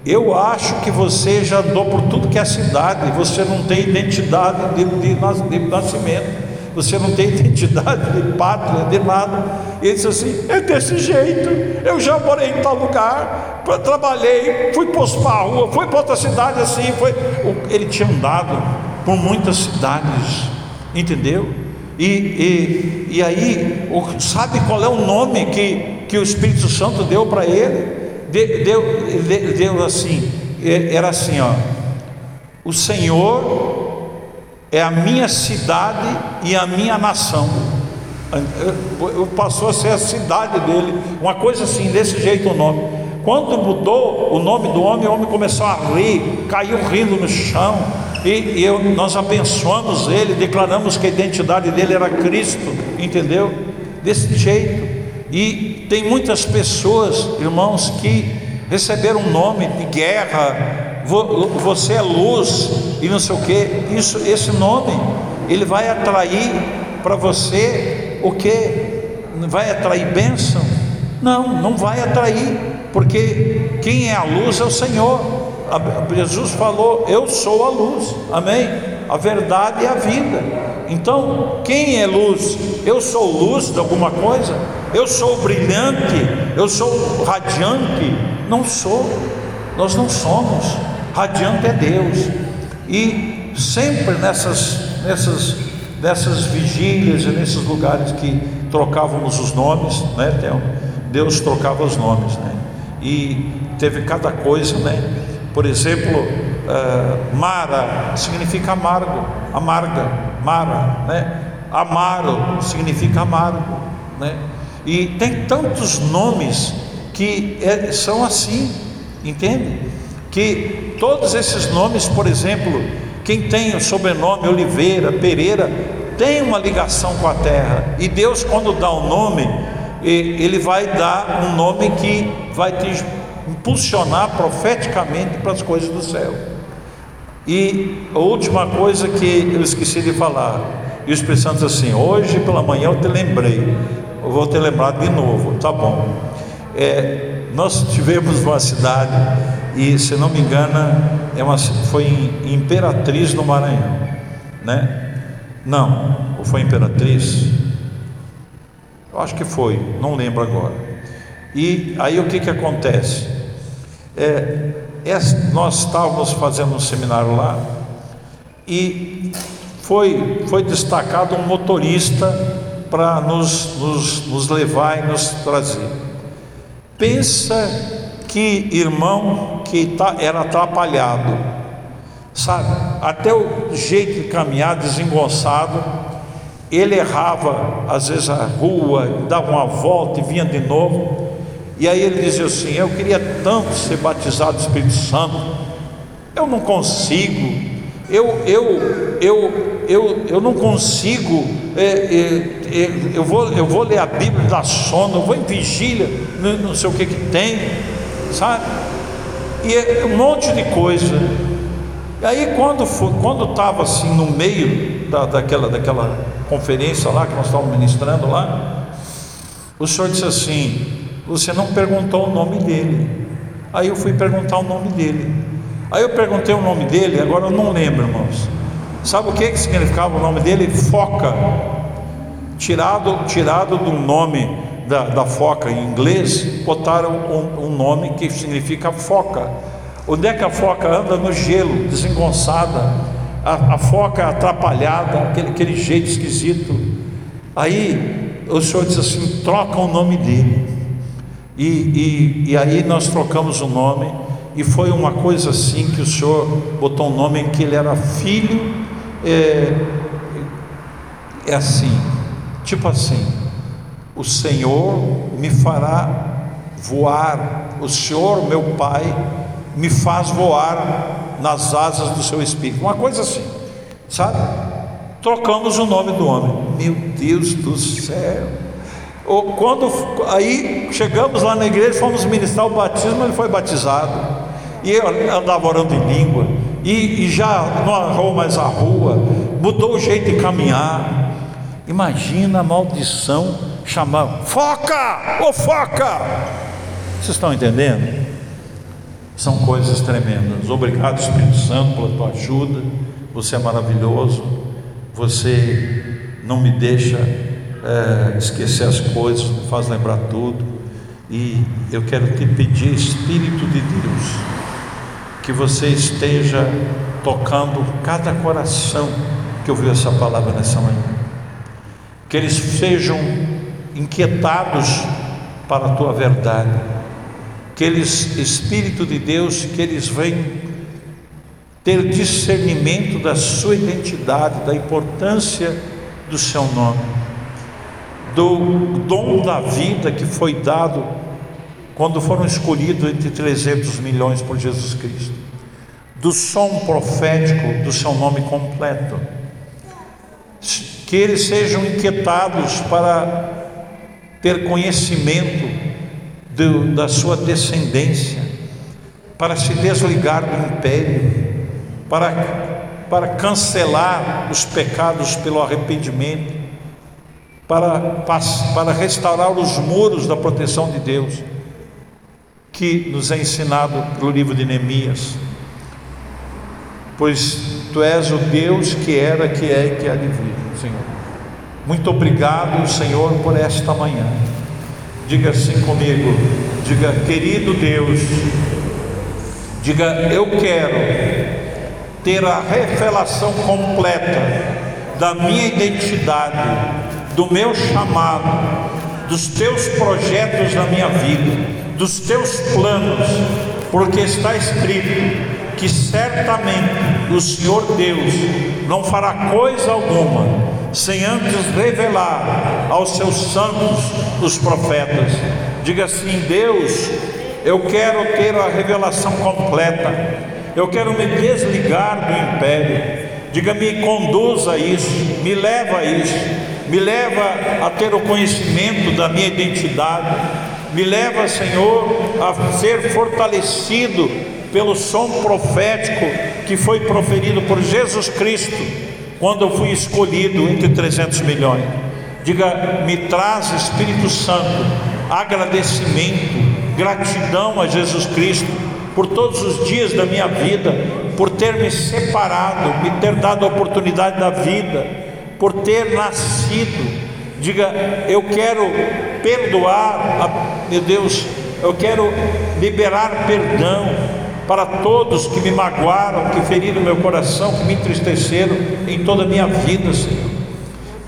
Eu acho que você já andou por tudo que é cidade, você não tem identidade de, de, de nascimento você não tem identidade de pátria, de nada. E ele disse assim: é desse jeito. Eu já morei em tal lugar, trabalhei, fui para a rua, fui para outra cidade assim. Foi... Ele tinha andado por muitas cidades, entendeu? E, e, e aí, sabe qual é o nome que, que o Espírito Santo deu para ele? Deu, deu, deu assim, era assim, ó. O Senhor é a minha cidade e a minha nação. Passou a ser a cidade dele, uma coisa assim, desse jeito o nome. Quando mudou o nome do homem, o homem começou a rir, caiu rindo no chão, e, e eu, nós abençoamos ele, declaramos que a identidade dele era Cristo, entendeu? Desse jeito. E tem muitas pessoas, irmãos, que receberam um nome de guerra, você é luz e não sei o que, isso, esse nome, ele vai atrair para você o que? Vai atrair bênção? Não, não vai atrair, porque quem é a luz é o Senhor. Jesus falou: Eu sou a luz, amém? A verdade e a vida. Então, quem é luz? Eu sou luz de alguma coisa? Eu sou brilhante? Eu sou radiante? Não sou, nós não somos radiante é Deus. E sempre nessas, nessas, nessas vigílias e nesses lugares que trocávamos os nomes, né, Deus trocava os nomes, né? E teve cada coisa, né? Por exemplo, uh, Mara significa amargo, amarga, Mara, né? Amaro significa amargo, né? E tem tantos nomes que é, são assim, entende? Que Todos esses nomes, por exemplo, quem tem o sobrenome Oliveira, Pereira, tem uma ligação com a terra. E Deus, quando dá o um nome, Ele vai dar um nome que vai te impulsionar profeticamente para as coisas do céu. E a última coisa que eu esqueci de falar: E o Espírito Santo assim: Hoje pela manhã eu te lembrei, eu vou te lembrar de novo, tá bom. É, nós tivemos uma cidade, e se não me engano, é uma, foi em Imperatriz no Maranhão, né? Não, ou foi Imperatriz? Eu acho que foi, não lembro agora. E aí o que que acontece? É, é, nós estávamos fazendo um seminário lá e foi, foi destacado um motorista para nos, nos, nos levar e nos trazer. Pensa que irmão que tá, era atrapalhado, sabe? Até o jeito de caminhar desengonçado, ele errava às vezes a rua, dava uma volta e vinha de novo. E aí ele dizia assim: Eu queria tanto ser batizado do Espírito Santo, eu não consigo, eu, eu, eu, eu, eu não consigo, é, é, é, eu, vou, eu vou ler a Bíblia da sono, eu vou em vigília, não, sei o que que tem, sabe? E é um monte de coisa. E aí quando quando estava assim no meio da, daquela, daquela conferência lá que nós estávamos ministrando lá, o senhor disse assim, você não perguntou o nome dele. Aí eu fui perguntar o nome dele. Aí eu perguntei o nome dele, agora eu não lembro, irmãos. Sabe o que, que significava o nome dele? Foca. Tirado, tirado do nome da, da foca em inglês, botaram um, um, nome que significa foca. Onde é que a foca anda? No gelo, desengonçada. A, a foca atrapalhada, aquele, aquele jeito esquisito. Aí o senhor diz assim: troca o nome dele. E, e, e aí nós trocamos o nome, e foi uma coisa assim que o Senhor botou um nome em que ele era filho, é, é assim, tipo assim, o Senhor me fará voar, o Senhor, meu Pai, me faz voar nas asas do seu espírito, uma coisa assim, sabe? Trocamos o nome do homem, meu Deus do céu. Quando aí chegamos lá na igreja, fomos ministrar o batismo, ele foi batizado. E andava orando em língua. E, e já não arrou mais a rua, mudou o jeito de caminhar. Imagina a maldição chamar, foca! Ô foca! Vocês estão entendendo? São coisas tremendas. Obrigado, Espírito Santo, pela tua ajuda. Você é maravilhoso. Você não me deixa é, esquecer as coisas, me faz lembrar tudo. E eu quero te pedir, Espírito de Deus, que você esteja tocando cada coração que ouviu essa palavra nessa manhã. Que eles sejam inquietados para a tua verdade. Que eles, Espírito de Deus, que eles venham ter discernimento da sua identidade, da importância do seu nome do dom da vida que foi dado quando foram escolhidos entre 300 milhões por Jesus Cristo, do som profético do seu nome completo, que eles sejam inquietados para ter conhecimento do, da sua descendência, para se desligar do império, para, para cancelar os pecados pelo arrependimento, para, para restaurar os muros da proteção de Deus, que nos é ensinado pelo livro de Neemias. Pois tu és o Deus que era, que é e que há de vir, Senhor. Muito obrigado, Senhor, por esta manhã. Diga assim comigo, diga, querido Deus, diga, eu quero ter a revelação completa da minha identidade do meu chamado, dos teus projetos na minha vida, dos teus planos, porque está escrito que certamente o Senhor Deus não fará coisa alguma sem antes revelar aos seus santos, os profetas. Diga assim: Deus, eu quero ter a revelação completa, eu quero me desligar do império. Diga, me conduza a isso, me leva a isso me leva a ter o conhecimento da minha identidade, me leva, Senhor, a ser fortalecido pelo som profético que foi proferido por Jesus Cristo quando eu fui escolhido entre 300 milhões. Diga, me traz Espírito Santo, agradecimento, gratidão a Jesus Cristo por todos os dias da minha vida, por ter me separado, me ter dado a oportunidade da vida, por ter nascido. Diga, eu quero perdoar, meu Deus, eu quero liberar perdão para todos que me magoaram, que feriram meu coração, que me entristeceram em toda a minha vida, Senhor.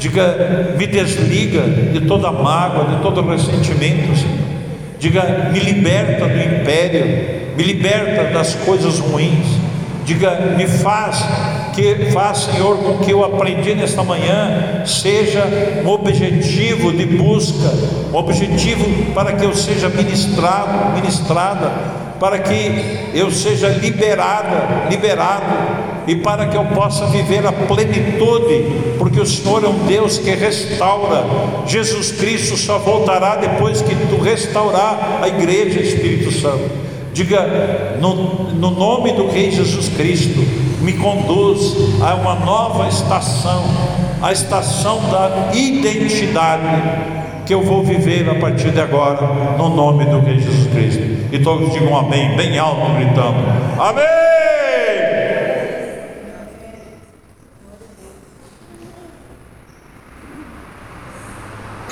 Diga, me desliga de toda mágoa, de todo ressentimento, Senhor. Diga, me liberta do império, me liberta das coisas ruins. Diga, me faz que faz, Senhor, com que eu aprendi nesta manhã seja um objetivo de busca, um objetivo para que eu seja ministrado, ministrada, para que eu seja liberada, liberado e para que eu possa viver a plenitude, porque o Senhor é um Deus que restaura. Jesus Cristo só voltará depois que tu restaurar a igreja, Espírito Santo. Diga, no, no nome do Rei Jesus Cristo, me conduz a uma nova estação, a estação da identidade que eu vou viver a partir de agora, no nome do Rei Jesus Cristo. E todos digam amém, bem alto, gritando: Amém!